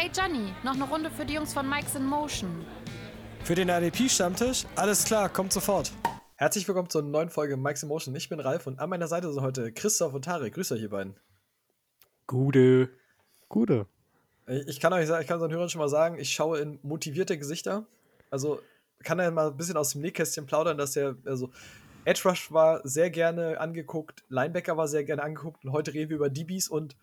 Hey Johnny, noch eine Runde für die Jungs von Mike's in Motion. Für den RDP-Stammtisch? Alles klar, kommt sofort. Herzlich willkommen zur neuen Folge Mike's in Motion. Ich bin Ralf und an meiner Seite sind heute Christoph und Tarek. Grüß euch, ihr beiden. Gute. Gute. Ich kann euch sagen, ich kann unseren Hörern schon mal sagen, ich schaue in motivierte Gesichter. Also kann er mal ein bisschen aus dem Nähkästchen plaudern, dass er, also Edge Rush war sehr gerne angeguckt, Linebacker war sehr gerne angeguckt und heute reden wir über DBs und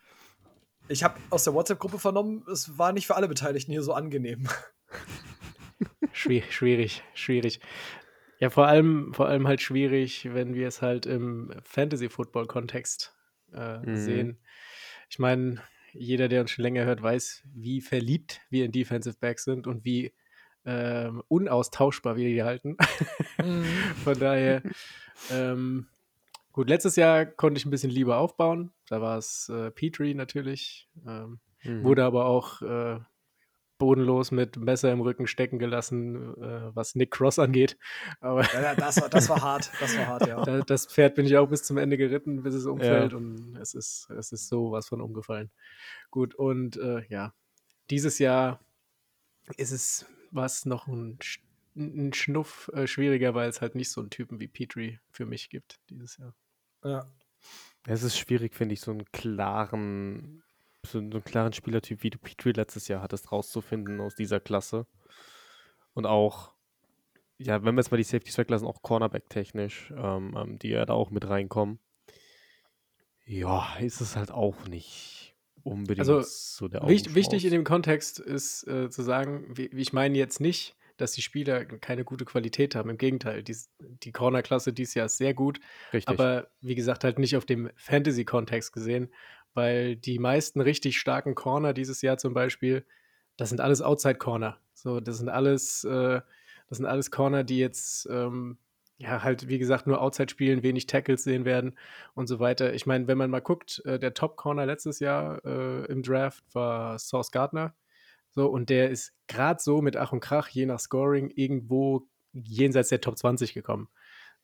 ich habe aus der WhatsApp-Gruppe vernommen, es war nicht für alle Beteiligten hier so angenehm. Schwierig, schwierig, schwierig. Ja, vor allem, vor allem halt schwierig, wenn wir es halt im Fantasy-Football-Kontext äh, mhm. sehen. Ich meine, jeder, der uns schon länger hört, weiß, wie verliebt wir in Defensive Backs sind und wie ähm, unaustauschbar wir die halten. Mhm. Von daher, ähm, gut, letztes Jahr konnte ich ein bisschen lieber aufbauen. Da war es äh, Petrie natürlich. Ähm, mhm. Wurde aber auch äh, bodenlos mit Messer im Rücken stecken gelassen, äh, was Nick Cross angeht. Aber ja, das, war, das war hart, das war hart, ja. das Pferd bin ich auch bis zum Ende geritten, bis es umfällt ja. und es ist, es ist sowas von umgefallen. Gut, und äh, ja, dieses Jahr ist es was noch ein, ein Schnuff äh, schwieriger, weil es halt nicht so einen Typen wie Petrie für mich gibt dieses Jahr. Ja. Es ist schwierig, finde ich, so einen klaren so, einen klaren Spielertyp, wie du Petrie letztes Jahr hattest, rauszufinden aus dieser Klasse. Und auch, ja, wenn wir jetzt mal die Safeties weglassen, auch Cornerback-technisch, ähm, ähm, die ja da auch mit reinkommen. Ja, ist es halt auch nicht unbedingt also, so der wichtig, wichtig in dem Kontext ist äh, zu sagen, wie, ich meine jetzt nicht, dass die Spieler keine gute Qualität haben. Im Gegenteil, die, die Corner-Klasse dieses Jahr ist sehr gut. Richtig. Aber wie gesagt, halt nicht auf dem Fantasy-Kontext gesehen weil die meisten richtig starken Corner dieses Jahr zum Beispiel, das sind alles Outside-Corner. So, das sind alles, äh, das sind alles Corner, die jetzt ähm, ja halt, wie gesagt, nur Outside spielen, wenig Tackles sehen werden und so weiter. Ich meine, wenn man mal guckt, äh, der Top-Corner letztes Jahr äh, im Draft war Source Gardner. So, und der ist gerade so mit Ach und Krach, je nach Scoring, irgendwo jenseits der Top 20 gekommen.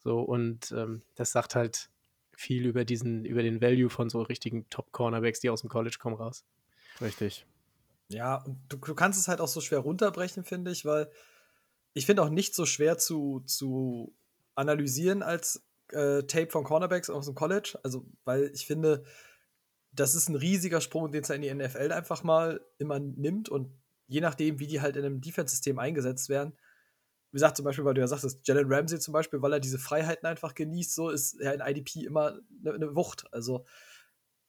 So, und ähm, das sagt halt, viel über diesen, über den Value von so richtigen Top-Cornerbacks, die aus dem College kommen, raus. Richtig. Ja, und du, du kannst es halt auch so schwer runterbrechen, finde ich, weil ich finde auch nicht so schwer zu, zu analysieren als äh, Tape von Cornerbacks aus dem College. Also, weil ich finde, das ist ein riesiger Sprung, den es in die NFL einfach mal immer nimmt und je nachdem, wie die halt in einem Defense-System eingesetzt werden, wie gesagt, zum Beispiel, weil du ja sagst, Jalen Ramsey zum Beispiel, weil er diese Freiheiten einfach genießt, so ist er in IDP immer eine, eine Wucht. Also,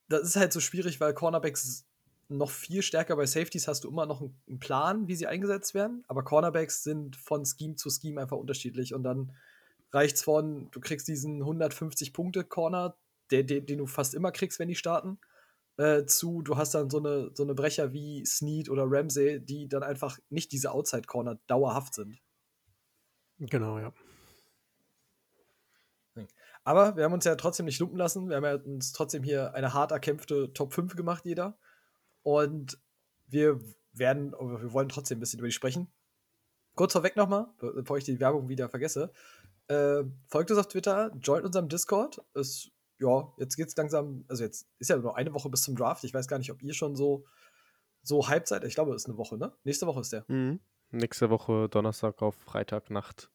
das ist halt so schwierig, weil Cornerbacks noch viel stärker bei Safeties hast du immer noch einen Plan, wie sie eingesetzt werden. Aber Cornerbacks sind von Scheme zu Scheme einfach unterschiedlich. Und dann reicht es von, du kriegst diesen 150-Punkte-Corner, den, den, den, du fast immer kriegst, wenn die starten, äh, zu, du hast dann so eine, so eine Brecher wie Snead oder Ramsey, die dann einfach nicht diese Outside-Corner dauerhaft sind. Genau, ja. Aber wir haben uns ja trotzdem nicht lumpen lassen. Wir haben ja uns trotzdem hier eine hart erkämpfte Top 5 gemacht, jeder. Und wir werden, wir wollen trotzdem ein bisschen über die sprechen. Kurz vorweg nochmal, bevor ich die Werbung wieder vergesse. Äh, folgt uns auf Twitter, joint unserem Discord. Ist, ja, jetzt geht's langsam, also jetzt ist ja nur eine Woche bis zum Draft. Ich weiß gar nicht, ob ihr schon so, so hyped seid. Ich glaube, es ist eine Woche, ne? Nächste Woche ist der. Mhm. Nächste Woche Donnerstag auf Freitagnacht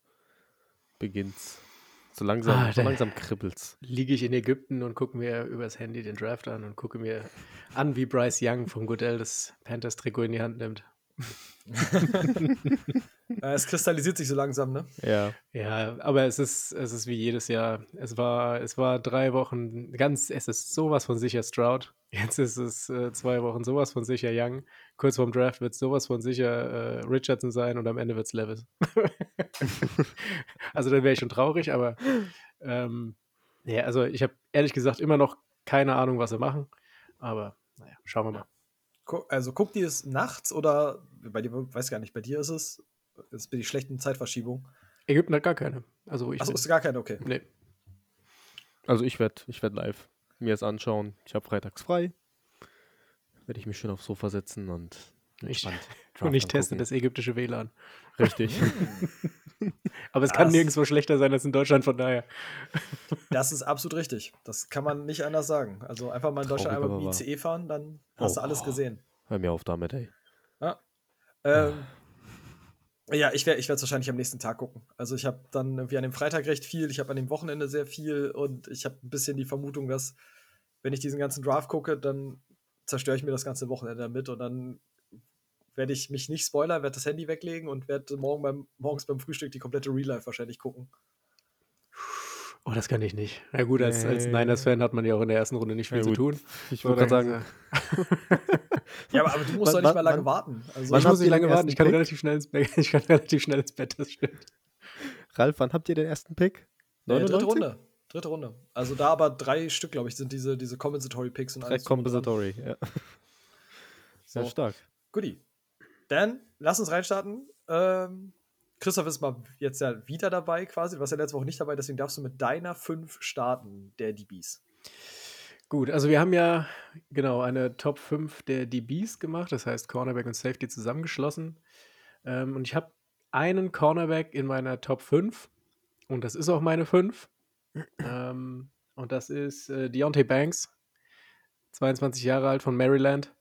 beginnt's. So langsam, ah, so langsam kribbelt's. Liege ich in Ägypten und gucke mir übers Handy den Draft an und gucke mir an, wie Bryce Young vom Goodell das Panthers-Trikot in die Hand nimmt. es kristallisiert sich so langsam, ne? Ja. Ja, aber es ist, es ist wie jedes Jahr. Es war, es war drei Wochen ganz, es ist sowas von sicher Stroud. Jetzt ist es äh, zwei Wochen sowas von sicher Young. Kurz vorm Draft wird es sowas von sicher äh, Richardson sein und am Ende wird es Levis. also dann wäre ich schon traurig, aber ähm, ja, also ich habe ehrlich gesagt immer noch keine Ahnung, was sie machen. Aber naja, schauen wir mal. Also guckt ihr es nachts oder bei dir, weiß gar nicht, bei dir ist es, ist bei die schlechten Zeitverschiebung. Ägypten hat gar keine. Also ich Achso, ist gar keine, okay. Nee. Also ich werde ich werd live mir das anschauen. Ich habe freitags frei. Werde ich mich schön aufs Sofa setzen und ich, und ich teste das ägyptische WLAN. Richtig. Aber es das, kann nirgendwo schlechter sein als in Deutschland, von daher. Das ist absolut richtig. Das kann man nicht anders sagen. Also einfach mal in Deutschland einmal mit dem ICE fahren, dann hast oh, du alles gesehen. Hör mir auf damit, ey. Ja. Ähm, ja, ich werde ich es wahrscheinlich am nächsten Tag gucken. Also ich habe dann irgendwie an dem Freitag recht viel, ich habe an dem Wochenende sehr viel und ich habe ein bisschen die Vermutung, dass wenn ich diesen ganzen Draft gucke, dann zerstöre ich mir das ganze Wochenende damit und dann werde ich mich nicht spoilern, werde das Handy weglegen und werde morgen beim, morgens beim Frühstück die komplette Real Life wahrscheinlich gucken. Oh, das kann ich nicht. Na gut, als, als Niners-Fan hat man ja auch in der ersten Runde nicht viel ja, zu tun. Ich würde gerade sagen. ja, aber, aber, du musst doch nicht mal lange warten. Also, ich muss nicht lange warten. Ich kann, relativ schnell ins Bett. ich kann relativ schnell ins Bett, das stimmt. Ralf, wann habt ihr den ersten Pick? Äh, dritte Runde. Dritte Runde. Also da aber drei Stück, glaube ich, sind diese, diese Compensatory Picks und alles. Compensatory, ja. Sehr so. stark. Guti. Dann lass uns reinstarten. Ähm, Christoph ist mal jetzt ja wieder dabei quasi. Du warst ja letzte Woche nicht dabei, deswegen darfst du mit deiner 5 starten, der DBs. Gut, also wir haben ja genau eine Top 5 der DBs gemacht, das heißt Cornerback und Safety zusammengeschlossen. Ähm, und ich habe einen Cornerback in meiner Top 5 und das ist auch meine 5. ähm, und das ist äh, Deontay Banks, 22 Jahre alt von Maryland.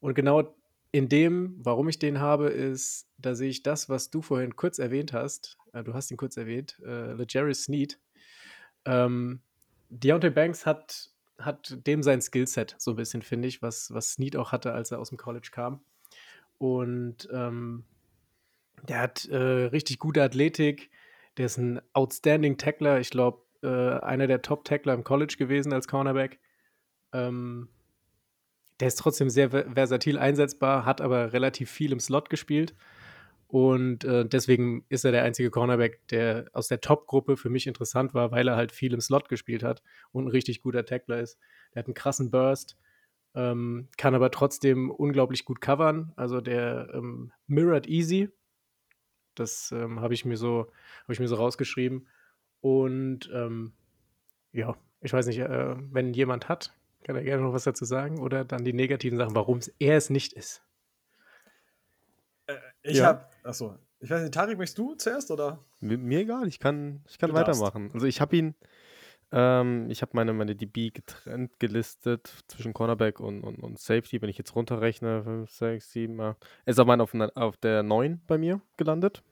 Und genau in dem, warum ich den habe, ist, da sehe ich das, was du vorhin kurz erwähnt hast. Äh, du hast ihn kurz erwähnt, äh, LeJarry Sneed. Ähm, Deontay Banks hat, hat dem sein Skillset so ein bisschen, finde ich, was, was Snead auch hatte, als er aus dem College kam. Und ähm, der hat äh, richtig gute Athletik. Der ist ein outstanding Tackler. Ich glaube, äh, einer der Top-Tackler im College gewesen als Cornerback. Ähm, der ist trotzdem sehr versatil einsetzbar, hat aber relativ viel im Slot gespielt. Und äh, deswegen ist er der einzige Cornerback, der aus der Top-Gruppe für mich interessant war, weil er halt viel im Slot gespielt hat und ein richtig guter Tackler ist. Der hat einen krassen Burst, ähm, kann aber trotzdem unglaublich gut covern. Also der ähm, mirrored easy. Das ähm, habe ich mir so, habe ich mir so rausgeschrieben. Und ähm, ja, ich weiß nicht, äh, wenn jemand hat, kann er gerne noch was dazu sagen? Oder dann die negativen Sachen, warum er es nicht ist? Äh, ich ja. habe, achso, ich weiß nicht, Tarik, möchtest du zuerst oder? Mir, mir egal, ich kann, ich kann weitermachen. Also ich habe ihn, ähm, ich habe meine, meine DB getrennt gelistet zwischen Cornerback und, und, und Safety. Wenn ich jetzt runterrechne, 5, 6, 7, 8. Er ist auf, auf, auf der 9 bei mir gelandet.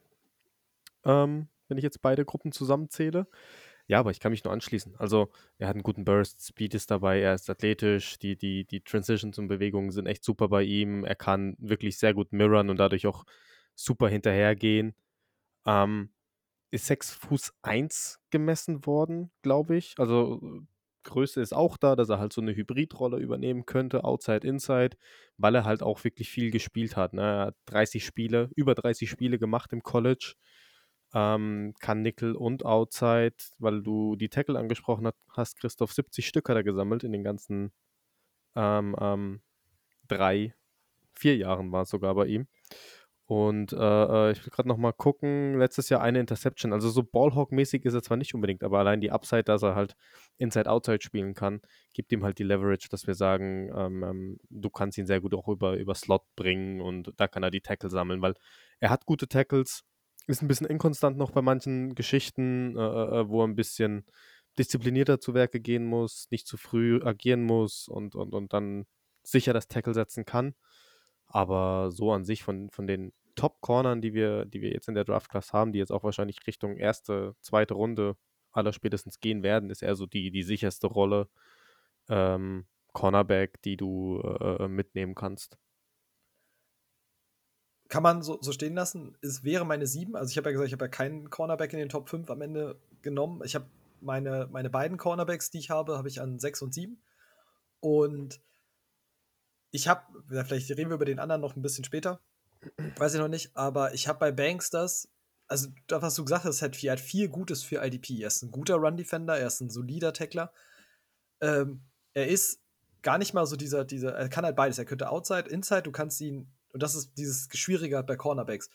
Ähm, wenn ich jetzt beide Gruppen zusammenzähle. Ja, aber ich kann mich nur anschließen. Also, er hat einen guten Burst, Speed ist dabei, er ist athletisch, die, die, die Transitions und Bewegungen sind echt super bei ihm. Er kann wirklich sehr gut mirrorn und dadurch auch super hinterhergehen. Ähm, ist 6 Fuß 1 gemessen worden, glaube ich. Also Größe ist auch da, dass er halt so eine Hybridrolle übernehmen könnte, Outside, Inside, weil er halt auch wirklich viel gespielt hat. Ne? Er hat 30 Spiele, über 30 Spiele gemacht im College ähm, kann Nickel und Outside, weil du die Tackle angesprochen hast, Christoph, 70 Stück hat er gesammelt in den ganzen ähm, ähm, drei, vier Jahren war es sogar bei ihm. Und äh, äh ich will gerade nochmal gucken, letztes Jahr eine Interception. Also so Ballhawk-mäßig ist er zwar nicht unbedingt, aber allein die Upside, dass er halt Inside-Outside spielen kann, gibt ihm halt die Leverage, dass wir sagen, ähm, ähm, du kannst ihn sehr gut auch über, über Slot bringen und da kann er die Tackle sammeln, weil er hat gute Tackles, ist ein bisschen inkonstant noch bei manchen Geschichten, äh, äh, äh, wo er ein bisschen disziplinierter zu Werke gehen muss, nicht zu früh agieren muss und, und, und dann sicher das Tackle setzen kann. Aber so an sich von, von den Top-Cornern, die wir, die wir jetzt in der Draft-Class haben, die jetzt auch wahrscheinlich Richtung erste, zweite Runde aller spätestens gehen werden, ist eher so die, die sicherste Rolle ähm, Cornerback, die du äh, äh mitnehmen kannst kann man so, so stehen lassen. Es wäre meine 7. Also ich habe ja gesagt, ich habe ja keinen Cornerback in den Top 5 am Ende genommen. Ich habe meine, meine beiden Cornerbacks, die ich habe, habe ich an 6 und 7. Und ich habe, vielleicht reden wir über den anderen noch ein bisschen später, weiß ich noch nicht, aber ich habe bei Banks das, also das, was du gesagt hast, hat viel, hat viel Gutes für IDP. Er ist ein guter Run-Defender, er ist ein solider Tackler. Ähm, er ist gar nicht mal so dieser, dieser, er kann halt beides. Er könnte Outside, Inside, du kannst ihn und das ist dieses Schwierige bei Cornerbacks.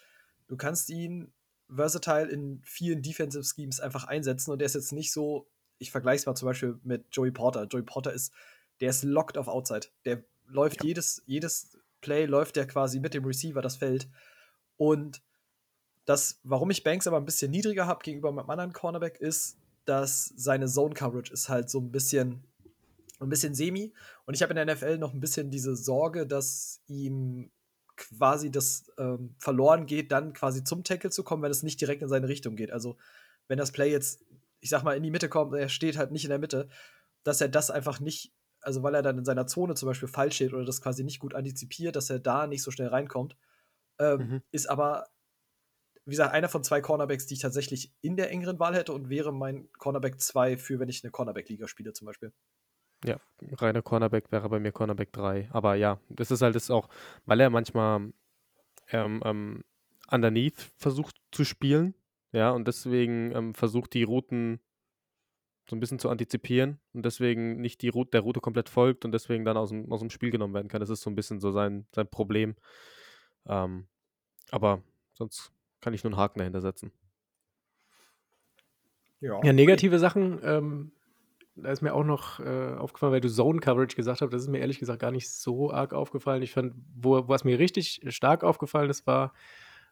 Du kannst ihn versatile in vielen Defensive Schemes einfach einsetzen und der ist jetzt nicht so, ich vergleiche es mal zum Beispiel mit Joey Porter. Joey Porter ist, der ist locked auf Outside. Der läuft ja. jedes, jedes Play, läuft der quasi mit dem Receiver das Feld. Und das, warum ich Banks aber ein bisschen niedriger habe gegenüber meinem anderen Cornerback, ist, dass seine Zone Coverage ist halt so ein bisschen, ein bisschen semi. Und ich habe in der NFL noch ein bisschen diese Sorge, dass ihm quasi das ähm, verloren geht, dann quasi zum Tackle zu kommen, wenn es nicht direkt in seine Richtung geht. Also wenn das Play jetzt, ich sag mal, in die Mitte kommt, er steht halt nicht in der Mitte, dass er das einfach nicht, also weil er dann in seiner Zone zum Beispiel falsch steht oder das quasi nicht gut antizipiert, dass er da nicht so schnell reinkommt, ähm, mhm. ist aber, wie gesagt, einer von zwei Cornerbacks, die ich tatsächlich in der engeren Wahl hätte und wäre mein Cornerback 2 für, wenn ich eine Cornerback-Liga spiele zum Beispiel. Ja, reiner Cornerback wäre bei mir Cornerback 3. Aber ja, das ist halt das auch, weil er manchmal ähm, ähm, underneath versucht zu spielen. Ja, und deswegen ähm, versucht die Routen so ein bisschen zu antizipieren und deswegen nicht die Route, der Route komplett folgt und deswegen dann aus dem, aus dem Spiel genommen werden kann. Das ist so ein bisschen so sein, sein Problem. Ähm, aber sonst kann ich nur einen Haken dahinter setzen. Ja, ja negative Sachen ähm, da ist mir auch noch äh, aufgefallen, weil du Zone Coverage gesagt hast, das ist mir ehrlich gesagt gar nicht so arg aufgefallen. Ich fand, wo, was mir richtig stark aufgefallen ist, war,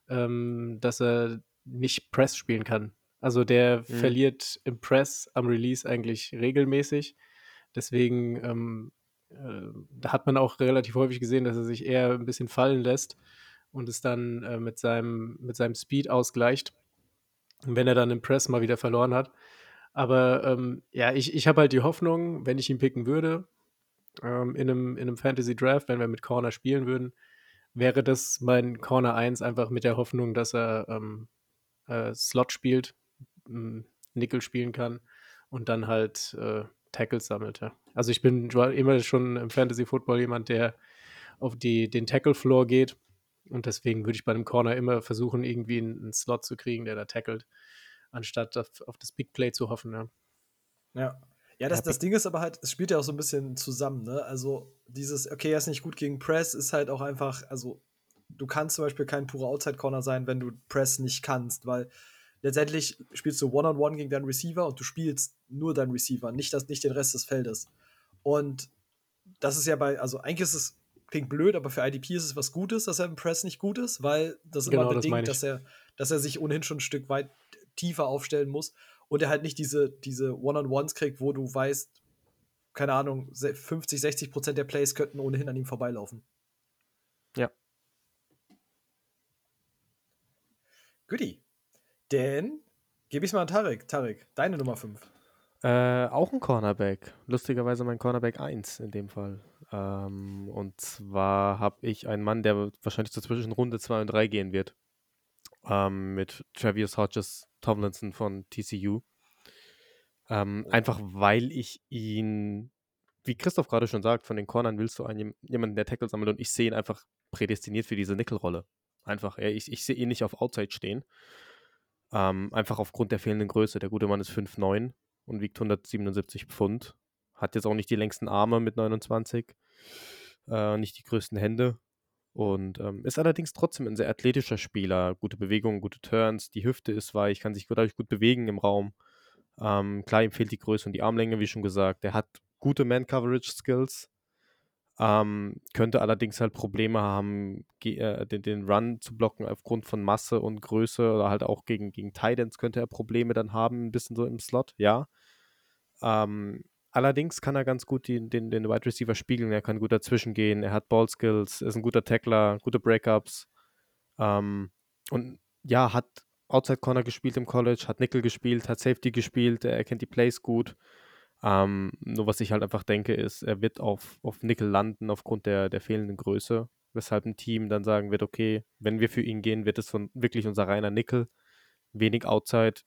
ähm, dass er nicht Press spielen kann. Also der mhm. verliert im Press am Release eigentlich regelmäßig. Deswegen ähm, äh, da hat man auch relativ häufig gesehen, dass er sich eher ein bisschen fallen lässt und es dann äh, mit, seinem, mit seinem Speed ausgleicht. Und wenn er dann im Press mal wieder verloren hat, aber ähm, ja, ich, ich habe halt die Hoffnung, wenn ich ihn picken würde, ähm, in, einem, in einem Fantasy Draft, wenn wir mit Corner spielen würden, wäre das mein Corner 1 einfach mit der Hoffnung, dass er ähm, äh, Slot spielt, Nickel spielen kann und dann halt äh, Tackles sammelt. Ja. Also ich bin immer schon im Fantasy Football jemand, der auf die, den Tackle-Floor geht. Und deswegen würde ich bei einem Corner immer versuchen, irgendwie einen, einen Slot zu kriegen, der da tackelt anstatt auf, auf das Big Play zu hoffen. Ja, ja. ja das, das Ding ist aber halt, es spielt ja auch so ein bisschen zusammen. Ne? Also dieses, okay, er ist nicht gut gegen Press, ist halt auch einfach, also du kannst zum Beispiel kein purer Outside-Corner sein, wenn du Press nicht kannst, weil letztendlich spielst du One-on-One -on -one gegen deinen Receiver und du spielst nur deinen Receiver, nicht, das, nicht den Rest des Feldes. Und das ist ja bei, also eigentlich ist es, klingt blöd, aber für IDP ist es was Gutes, dass er im Press nicht gut ist, weil das genau, immer bedingt, das dass er, dass er sich ohnehin schon ein Stück weit tiefer aufstellen muss und er halt nicht diese, diese One-on-Ones kriegt, wo du weißt, keine Ahnung, 50, 60 Prozent der Plays könnten ohnehin an ihm vorbeilaufen. Ja. Goodie. Denn gebe ich es mal an Tarek. Tarek, deine Nummer 5. Äh, auch ein Cornerback. Lustigerweise mein Cornerback 1 in dem Fall. Ähm, und zwar habe ich einen Mann, der wahrscheinlich zur Zwischenrunde 2 und 3 gehen wird. Ähm, mit Travis Hodges Tomlinson von TCU. Ähm, einfach weil ich ihn, wie Christoph gerade schon sagt, von den Cornern willst du einen, jemanden, der Tackle sammelt und ich sehe ihn einfach prädestiniert für diese Nickel-Rolle. Einfach, ich, ich sehe ihn nicht auf Outside stehen. Ähm, einfach aufgrund der fehlenden Größe. Der gute Mann ist 5'9 und wiegt 177 Pfund. Hat jetzt auch nicht die längsten Arme mit 29, äh, nicht die größten Hände. Und ähm, ist allerdings trotzdem ein sehr athletischer Spieler. Gute Bewegungen, gute Turns, die Hüfte ist weich, kann sich dadurch gut bewegen im Raum. Ähm, klar, ihm fehlt die Größe und die Armlänge, wie schon gesagt. Er hat gute Man-Coverage-Skills, ähm, könnte allerdings halt Probleme haben, äh, den, den, Run zu blocken aufgrund von Masse und Größe oder halt auch gegen, gegen Titans könnte er Probleme dann haben, ein bisschen so im Slot, ja. Ähm, Allerdings kann er ganz gut die, den, den Wide Receiver spiegeln. Er kann gut dazwischen gehen. Er hat Ball Skills, ist ein guter Tackler, gute Breakups. Ähm, und ja, hat Outside Corner gespielt im College, hat Nickel gespielt, hat Safety gespielt. Er kennt die Plays gut. Ähm, nur was ich halt einfach denke, ist, er wird auf, auf Nickel landen aufgrund der, der fehlenden Größe. Weshalb ein Team dann sagen wird, okay, wenn wir für ihn gehen, wird es von wirklich unser reiner Nickel. Wenig Outside,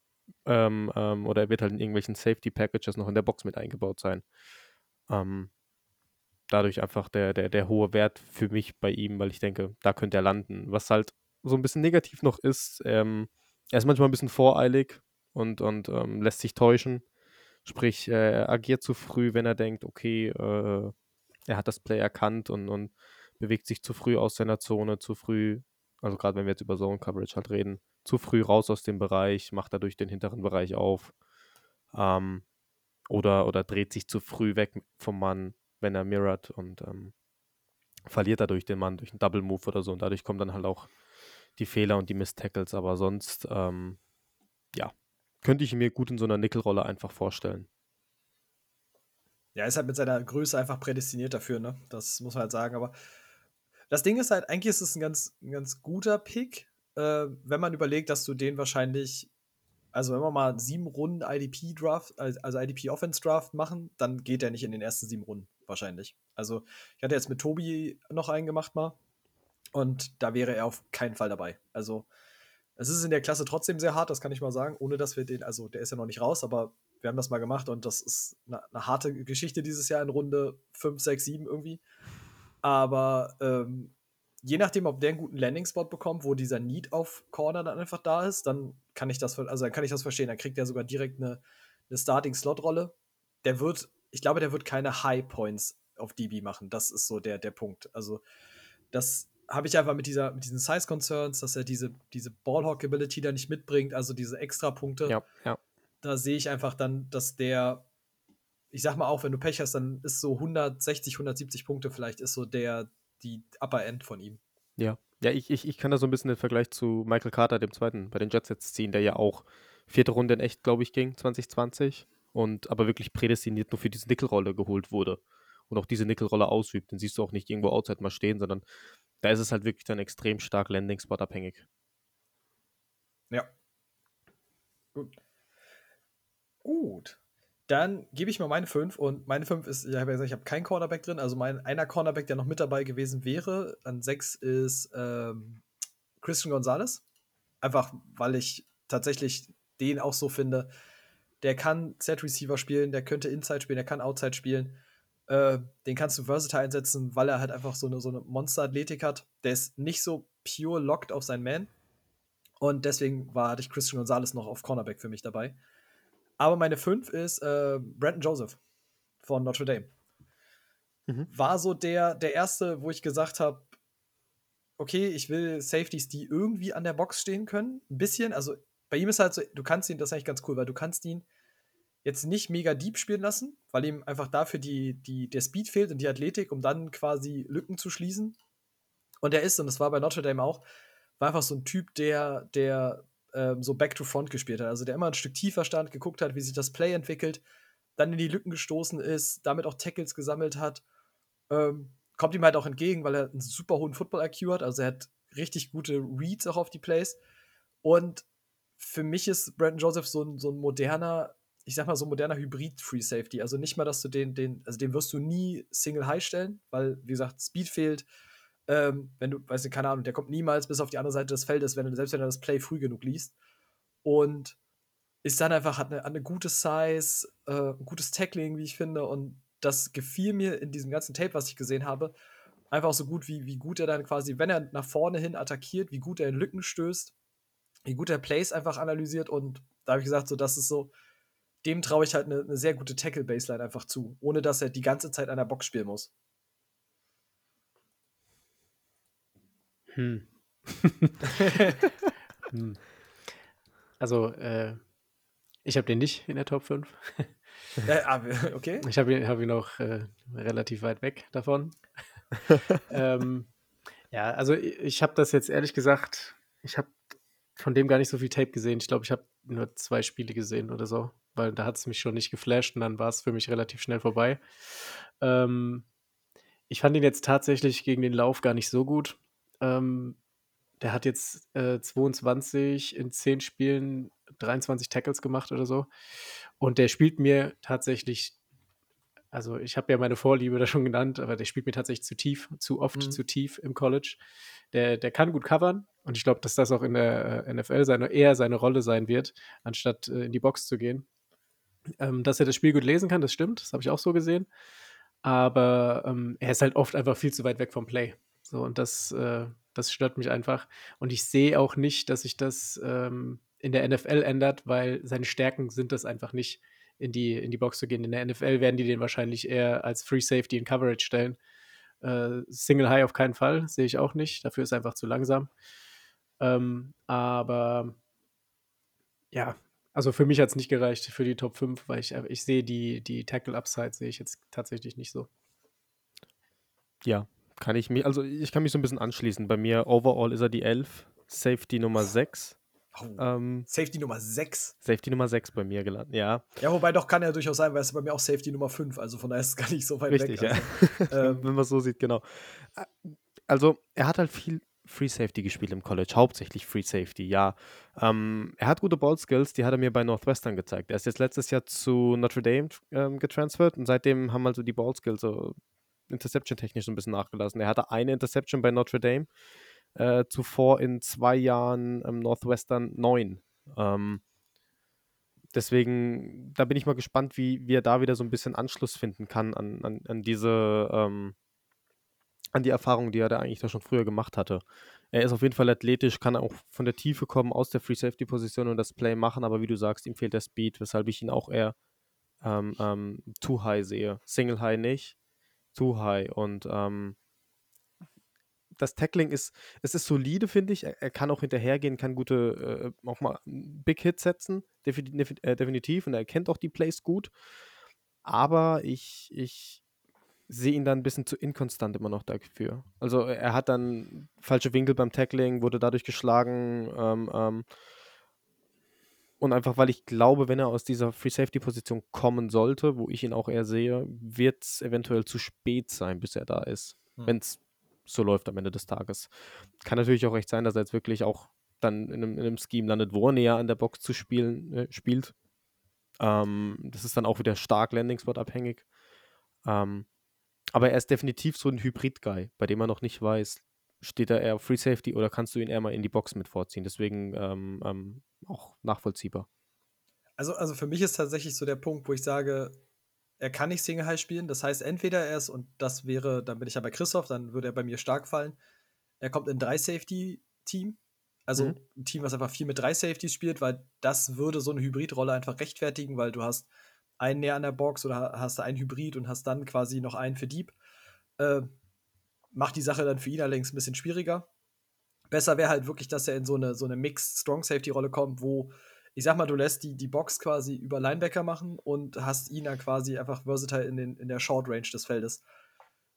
ähm, ähm, oder er wird halt in irgendwelchen Safety Packages noch in der Box mit eingebaut sein. Ähm, dadurch einfach der, der, der hohe Wert für mich bei ihm, weil ich denke, da könnte er landen. Was halt so ein bisschen negativ noch ist, ähm, er ist manchmal ein bisschen voreilig und, und ähm, lässt sich täuschen. Sprich, er agiert zu früh, wenn er denkt, okay, äh, er hat das Play erkannt und, und bewegt sich zu früh aus seiner Zone, zu früh, also gerade wenn wir jetzt über Zone Coverage halt reden, zu früh raus aus dem Bereich, macht dadurch den hinteren Bereich auf. Ähm, oder, oder dreht sich zu früh weg vom Mann, wenn er mirrort und ähm, verliert dadurch den Mann durch einen Double Move oder so. Und dadurch kommen dann halt auch die Fehler und die Miss-Tackles. Aber sonst, ähm, ja, könnte ich mir gut in so einer Nickelrolle einfach vorstellen. Ja, ist halt mit seiner Größe einfach prädestiniert dafür, ne? Das muss man halt sagen. Aber Das Ding ist halt, eigentlich ist es ein ganz, ein ganz guter Pick, äh, wenn man überlegt, dass du den wahrscheinlich, also wenn wir mal sieben Runden IDP-Draft, also IDP-Offense-Draft machen, dann geht der nicht in den ersten sieben Runden, wahrscheinlich. Also, ich hatte jetzt mit Tobi noch einen gemacht mal. Und da wäre er auf keinen Fall dabei. Also, es ist in der Klasse trotzdem sehr hart, das kann ich mal sagen, ohne dass wir den, also der ist ja noch nicht raus, aber wir haben das mal gemacht und das ist eine, eine harte Geschichte dieses Jahr in Runde 5, 6, 7 irgendwie. Aber ähm, je nachdem, ob der einen guten Landing-Spot bekommt, wo dieser Need auf Corner dann einfach da ist, dann kann ich das, also dann kann ich das verstehen. Dann kriegt er sogar direkt eine, eine Starting-Slot-Rolle. Der wird, ich glaube, der wird keine High Points auf DB machen. Das ist so der, der Punkt. Also, das habe ich einfach mit, dieser, mit diesen Size-Concerns, dass er diese, diese Ballhawk-Ability da nicht mitbringt, also diese Extra-Punkte. Ja, ja. Da sehe ich einfach dann, dass der, ich sag mal auch, wenn du Pech hast, dann ist so 160, 170 Punkte vielleicht, ist so der, die Upper End von ihm. Ja, ja, ich, ich, ich kann da so ein bisschen den Vergleich zu Michael Carter, dem zweiten, bei den Jets jetzt ziehen, der ja auch vierte Runde in echt, glaube ich, ging, 2020. Und aber wirklich prädestiniert nur für diese Nickelrolle geholt wurde und auch diese Nickelrolle ausübt. Den siehst du auch nicht irgendwo outside mal stehen, sondern da ist es halt wirklich dann extrem stark Landing-Spot abhängig. Ja. Gut. Gut. Dann gebe ich mal meine 5 und meine 5 ist, ich habe ja gesagt, ich habe keinen Cornerback drin, also mein einer Cornerback, der noch mit dabei gewesen wäre, an 6 ist ähm, Christian Gonzalez. Einfach, weil ich tatsächlich den auch so finde, der kann Set-Receiver spielen, der könnte Inside spielen, der kann Outside spielen. Äh, den kannst du versatile einsetzen, weil er halt einfach so eine, so eine Monster-Athletik hat. Der ist nicht so pure locked auf seinen Man. Und deswegen war hatte ich Christian Gonzalez noch auf Cornerback für mich dabei. Aber meine 5 ist äh, Brandon Joseph von Notre Dame. Mhm. War so der, der erste, wo ich gesagt habe, okay, ich will Safeties, die irgendwie an der Box stehen können. Ein bisschen. Also bei ihm ist halt so, du kannst ihn, das ist eigentlich ganz cool, weil du kannst ihn jetzt nicht mega deep spielen lassen, weil ihm einfach dafür die, die, der Speed fehlt und die Athletik, um dann quasi Lücken zu schließen. Und er ist, und das war bei Notre Dame auch, war einfach so ein Typ, der, der ähm, so Back to Front gespielt hat. Also der immer ein Stück tiefer stand, geguckt hat, wie sich das Play entwickelt, dann in die Lücken gestoßen ist, damit auch Tackles gesammelt hat. Ähm, kommt ihm halt auch entgegen, weil er einen super hohen Football-IQ hat. Also er hat richtig gute Reads auch auf die Plays. Und für mich ist Brandon Joseph so ein, so ein moderner ich sag mal, so ein moderner Hybrid-Free Safety. Also nicht mal, dass du den, den, also den wirst du nie Single High stellen, weil, wie gesagt, Speed fehlt. Ähm, wenn du, weißt du, keine Ahnung, der kommt niemals bis auf die andere Seite des Feldes, wenn du, selbst wenn er das Play früh genug liest. Und ist dann einfach, hat eine, eine gute Size, äh, ein gutes Tackling, wie ich finde. Und das gefiel mir in diesem ganzen Tape, was ich gesehen habe, einfach so gut, wie, wie gut er dann quasi, wenn er nach vorne hin attackiert, wie gut er in Lücken stößt, wie gut er Plays einfach analysiert. Und da habe ich gesagt, so, das ist so, dem traue ich halt eine, eine sehr gute Tackle-Baseline einfach zu, ohne dass er die ganze Zeit an der Box spielen muss. Hm. hm. Also, äh, ich habe den nicht in der Top 5. äh, ah, okay. Ich habe ihn, hab ihn auch äh, relativ weit weg davon. ähm, ja, also ich, ich habe das jetzt ehrlich gesagt, ich habe von dem gar nicht so viel Tape gesehen. Ich glaube, ich habe nur zwei Spiele gesehen oder so weil da hat es mich schon nicht geflasht und dann war es für mich relativ schnell vorbei. Ähm, ich fand ihn jetzt tatsächlich gegen den Lauf gar nicht so gut. Ähm, der hat jetzt äh, 22 in 10 Spielen 23 Tackles gemacht oder so. Und der spielt mir tatsächlich, also ich habe ja meine Vorliebe da schon genannt, aber der spielt mir tatsächlich zu tief, zu oft mhm. zu tief im College. Der, der kann gut covern und ich glaube, dass das auch in der äh, NFL seine, eher seine Rolle sein wird, anstatt äh, in die Box zu gehen. Ähm, dass er das Spiel gut lesen kann, das stimmt, das habe ich auch so gesehen. Aber ähm, er ist halt oft einfach viel zu weit weg vom Play. So, und das, äh, das stört mich einfach. Und ich sehe auch nicht, dass sich das ähm, in der NFL ändert, weil seine Stärken sind das einfach nicht, in die, in die Box zu gehen. In der NFL werden die den wahrscheinlich eher als Free Safety in Coverage stellen. Äh, Single High auf keinen Fall, sehe ich auch nicht. Dafür ist einfach zu langsam. Ähm, aber ja, also für mich hat es nicht gereicht für die Top 5, weil ich, äh, ich sehe die, die Tackle-Upside sehe ich jetzt tatsächlich nicht so. Ja, kann ich mir, also ich kann mich so ein bisschen anschließen. Bei mir overall ist er die 11, Safety Nummer 6. Oh, ähm, Safety Nummer 6. Safety Nummer 6 bei mir gelandet, ja. Ja, wobei doch kann er durchaus sein, weil es bei mir auch Safety Nummer 5, also von daher ist es gar nicht so weit Richtig, weg. Also, ja. ähm, Wenn man es so sieht, genau. Äh, also er hat halt viel Free Safety gespielt im College, hauptsächlich Free Safety, ja. Ähm, er hat gute Ball Skills, die hat er mir bei Northwestern gezeigt. Er ist jetzt letztes Jahr zu Notre Dame ähm, getransfert und seitdem haben also die Ball Skills so Interception-technisch so ein bisschen nachgelassen. Er hatte eine Interception bei Notre Dame, äh, zuvor in zwei Jahren ähm, Northwestern neun. Ähm, deswegen, da bin ich mal gespannt, wie, wie er da wieder so ein bisschen Anschluss finden kann an, an, an diese ähm, an die Erfahrung, die er da eigentlich da schon früher gemacht hatte. Er ist auf jeden Fall athletisch, kann auch von der Tiefe kommen, aus der Free Safety Position und das Play machen, aber wie du sagst, ihm fehlt der Speed, weshalb ich ihn auch eher ähm, ähm, too high sehe. Single high nicht, too high und ähm, das Tackling ist, es ist solide, finde ich. Er, er, kann auch hinterhergehen, kann gute, äh, auch mal Big Hits setzen, definitiv, äh, definitiv. Und er kennt auch die Plays gut. Aber ich, ich, sehe ihn dann ein bisschen zu inkonstant immer noch dafür. Also er hat dann falsche Winkel beim Tackling, wurde dadurch geschlagen. Ähm, ähm, und einfach, weil ich glaube, wenn er aus dieser Free Safety Position kommen sollte, wo ich ihn auch eher sehe, wird es eventuell zu spät sein, bis er da ist. Hm. Wenn es so läuft am Ende des Tages. Kann natürlich auch recht sein, dass er jetzt wirklich auch dann in einem, in einem Scheme landet, wo er näher an der Box zu spielen äh, spielt. Ähm, das ist dann auch wieder stark Landing Spot abhängig. Ähm, aber er ist definitiv so ein Hybrid-Guy, bei dem man noch nicht weiß, steht er eher auf Free Safety oder kannst du ihn eher mal in die Box mit vorziehen. Deswegen ähm, ähm, auch nachvollziehbar. Also, also für mich ist tatsächlich so der Punkt, wo ich sage, er kann nicht Single High spielen. Das heißt, entweder er ist, und das wäre, dann bin ich ja bei Christoph, dann würde er bei mir stark fallen. Er kommt in drei Safety-Team. Also mhm. ein Team, was einfach viel mit drei Safeties spielt, weil das würde so eine Hybrid-Rolle einfach rechtfertigen, weil du hast einen näher an der Box oder hast du einen Hybrid und hast dann quasi noch einen für Deep. Äh, macht die Sache dann für ihn allerdings ein bisschen schwieriger. Besser wäre halt wirklich, dass er in so eine, so eine Mixed Strong Safety Rolle kommt, wo ich sag mal, du lässt die, die Box quasi über Linebacker machen und hast ihn dann quasi einfach versatile in, den, in der Short Range des Feldes.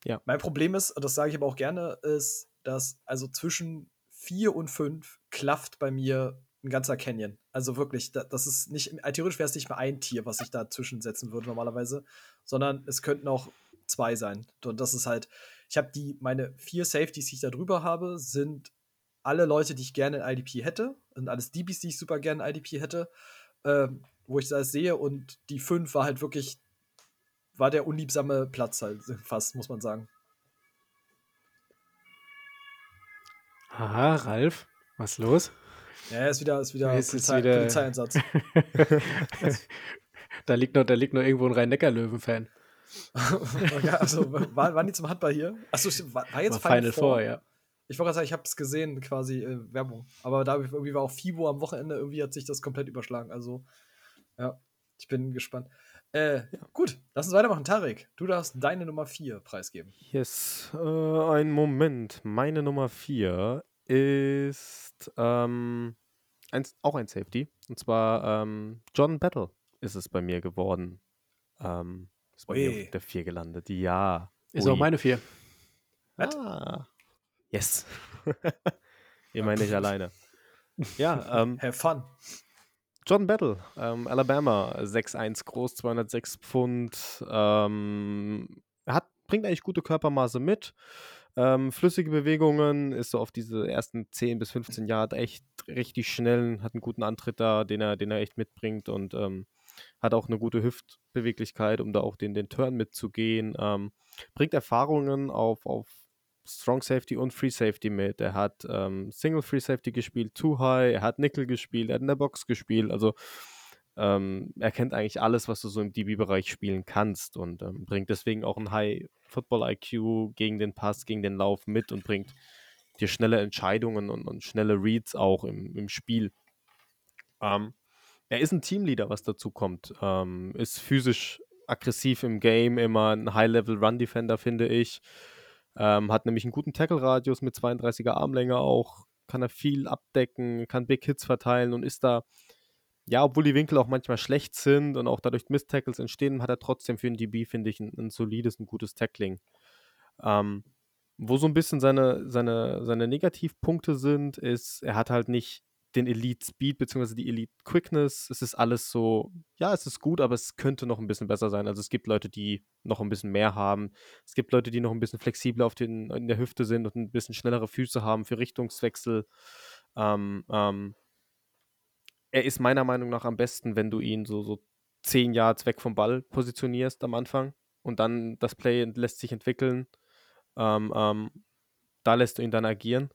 Ja. Mein Problem ist, das sage ich aber auch gerne, ist, dass also zwischen 4 und 5 klafft bei mir ein ganzer Canyon. Also wirklich, das ist nicht, theoretisch wäre es nicht mehr ein Tier, was ich dazwischen setzen würde normalerweise, sondern es könnten auch zwei sein. Und das ist halt, ich habe die, meine vier Safeties, die ich da drüber habe, sind alle Leute, die ich gerne in IDP hätte, sind alles DBs, die ich super gerne in IDP hätte, äh, wo ich das sehe und die fünf war halt wirklich, war der unliebsame Platz halt fast, muss man sagen. Haha, Ralf, was los? Ja, ist wieder, ist wieder, ist Polizei, wieder Polizeieinsatz. da, liegt noch, da liegt noch irgendwo ein Rhein-Neckar-Löwen-Fan. ja, also, war, waren die zum Handball hier? Achso, war, war jetzt war Final, Final Four? ja. Ich wollte gerade sagen, ich habe es gesehen, quasi äh, Werbung. Aber da irgendwie war auch FIBO am Wochenende, irgendwie hat sich das komplett überschlagen. Also, ja, ich bin gespannt. Äh, ja. Gut, lass uns weitermachen. Tarek, du darfst deine Nummer 4 preisgeben. Yes, äh, einen Moment. Meine Nummer 4 ist ähm, ein, auch ein Safety. Und zwar ähm, John Battle ist es bei mir geworden. Ähm, ist bei mir auf der 4 gelandet. Ja. Ist Ui. auch meine 4. Ah. Yes. Ihr meint nicht alleine. Ja, ähm, Have fun. John Battle, ähm, Alabama, 6'1 groß, 206 Pfund. Ähm, hat, bringt eigentlich gute Körpermaße mit. Ähm, flüssige Bewegungen, ist so auf diese ersten 10 bis 15 Jahre echt richtig schnell, hat einen guten Antritt da, den er, den er echt mitbringt und ähm, hat auch eine gute Hüftbeweglichkeit, um da auch den, den Turn mitzugehen. Ähm, bringt Erfahrungen auf, auf Strong Safety und Free Safety mit. Er hat ähm, Single Free Safety gespielt, Too High, er hat Nickel gespielt, er hat in der Box gespielt. Also ähm, er kennt eigentlich alles, was du so im DB-Bereich spielen kannst und ähm, bringt deswegen auch ein High Football IQ gegen den Pass, gegen den Lauf mit und bringt dir schnelle Entscheidungen und, und schnelle Reads auch im, im Spiel. Ähm, er ist ein Teamleader, was dazu kommt. Ähm, ist physisch aggressiv im Game, immer ein High-Level-Run-Defender, finde ich. Ähm, hat nämlich einen guten Tackle-Radius mit 32er Armlänge auch. Kann er viel abdecken, kann Big Hits verteilen und ist da ja, obwohl die Winkel auch manchmal schlecht sind und auch dadurch Miss-Tackles entstehen, hat er trotzdem für einen DB, finde ich, ein, ein, solides, ein gutes Tackling. Ähm, wo so ein bisschen seine, seine, seine Negativpunkte sind, ist, er hat halt nicht den Elite Speed bzw. die Elite Quickness. Es ist alles so, ja, es ist gut, aber es könnte noch ein bisschen besser sein. Also es gibt Leute, die noch ein bisschen mehr haben. Es gibt Leute, die noch ein bisschen flexibler auf den, in der Hüfte sind und ein bisschen schnellere Füße haben für Richtungswechsel. Ähm, ähm, er ist meiner Meinung nach am besten, wenn du ihn so, so zehn Yards weg vom Ball positionierst am Anfang und dann das Play lässt sich entwickeln. Ähm, ähm, da lässt du ihn dann agieren.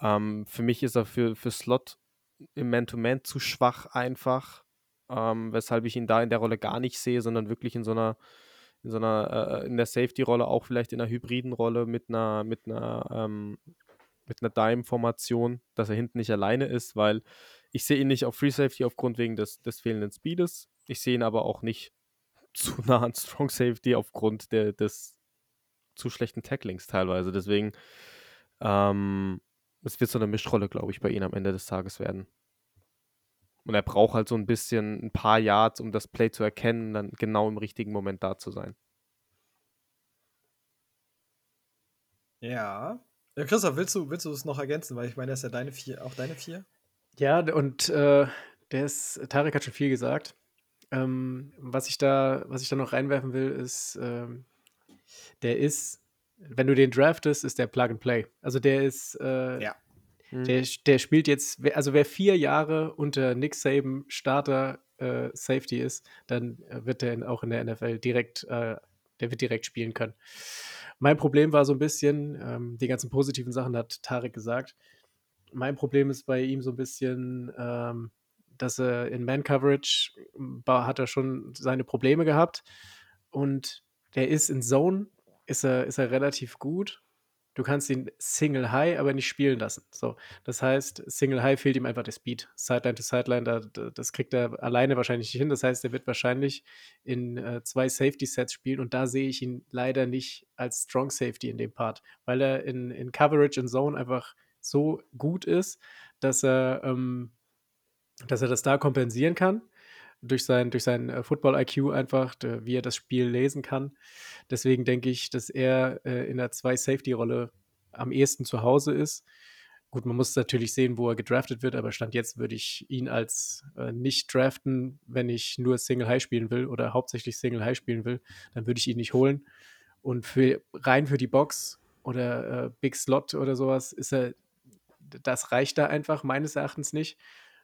Ähm, für mich ist er für, für Slot im Man-to-Man zu schwach einfach, ähm, weshalb ich ihn da in der Rolle gar nicht sehe, sondern wirklich in so einer, in so einer, äh, in der Safety-Rolle, auch vielleicht in einer hybriden Rolle mit einer, mit einer, ähm, mit einer Dime-Formation, dass er hinten nicht alleine ist, weil ich sehe ihn nicht auf Free Safety aufgrund wegen des, des fehlenden Speedes. Ich sehe ihn aber auch nicht zu nah an Strong Safety aufgrund der, des zu schlechten Tacklings teilweise. Deswegen, ähm, es wird so eine Mischrolle, glaube ich, bei ihm am Ende des Tages werden. Und er braucht halt so ein bisschen, ein paar Yards, um das Play zu erkennen, dann genau im richtigen Moment da zu sein. Ja. ja Christoph, willst du, willst du es noch ergänzen? Weil ich meine, das ist ja deine vier, auch deine vier. Ja, und äh, der ist, Tarek hat schon viel gesagt. Ähm, was ich da, was ich da noch reinwerfen will, ist, ähm, der ist wenn du den draftest, ist der Plug and Play. Also der ist, äh, ja. der, der spielt jetzt, also wer vier Jahre unter Nick Saban Starter äh, Safety ist, dann äh, wird der auch in der NFL direkt, äh, der wird direkt spielen können. Mein Problem war so ein bisschen, ähm, die ganzen positiven Sachen hat Tarek gesagt. Mein Problem ist bei ihm so ein bisschen, ähm, dass er in Man-Coverage hat er schon seine Probleme gehabt und der ist in Zone ist er, ist er relativ gut. Du kannst ihn Single High aber nicht spielen lassen. So, das heißt, Single High fehlt ihm einfach der Speed. Sideline to Sideline, da, das kriegt er alleine wahrscheinlich nicht hin. Das heißt, er wird wahrscheinlich in äh, zwei Safety Sets spielen und da sehe ich ihn leider nicht als Strong Safety in dem Part, weil er in, in Coverage and Zone einfach so gut ist, dass er, ähm, dass er das da kompensieren kann durch sein, durch sein äh, Football-IQ einfach, wie er das Spiel lesen kann. Deswegen denke ich, dass er äh, in der Zwei-Safety-Rolle am ehesten zu Hause ist. Gut, man muss natürlich sehen, wo er gedraftet wird, aber Stand jetzt würde ich ihn als äh, nicht draften, wenn ich nur Single High spielen will oder hauptsächlich Single High spielen will, dann würde ich ihn nicht holen. Und für, rein für die Box oder äh, Big Slot oder sowas ist er, das reicht da einfach meines Erachtens nicht.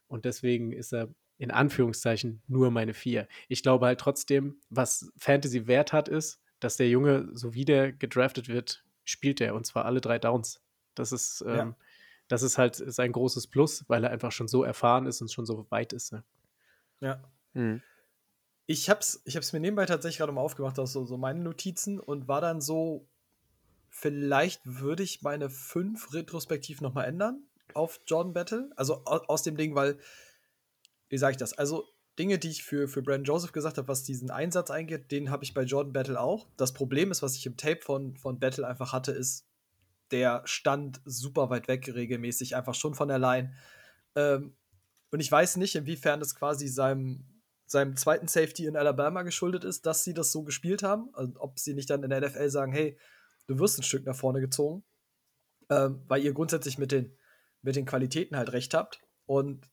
Und deswegen ist er in Anführungszeichen nur meine vier. Ich glaube halt trotzdem, was Fantasy Wert hat, ist, dass der Junge, so wie der gedraftet wird, spielt er und zwar alle drei Downs. Das ist, ähm, ja. das ist halt sein großes Plus, weil er einfach schon so erfahren ist und schon so weit ist. Ne? Ja. Mhm. Ich hab's, ich hab's mir nebenbei tatsächlich gerade mal aufgemacht, aus so, so meine Notizen und war dann so, vielleicht würde ich meine fünf retrospektiv nochmal ändern auf Jordan Battle. Also aus dem Ding, weil wie sage ich das? Also, Dinge, die ich für, für Brandon Joseph gesagt habe, was diesen Einsatz eingeht, den habe ich bei Jordan Battle auch. Das Problem ist, was ich im Tape von, von Battle einfach hatte, ist, der stand super weit weg regelmäßig, einfach schon von der Line. Ähm, und ich weiß nicht, inwiefern das quasi seinem, seinem zweiten Safety in Alabama geschuldet ist, dass sie das so gespielt haben. Also, ob sie nicht dann in der NFL sagen, hey, du wirst ein Stück nach vorne gezogen, ähm, weil ihr grundsätzlich mit den, mit den Qualitäten halt recht habt. Und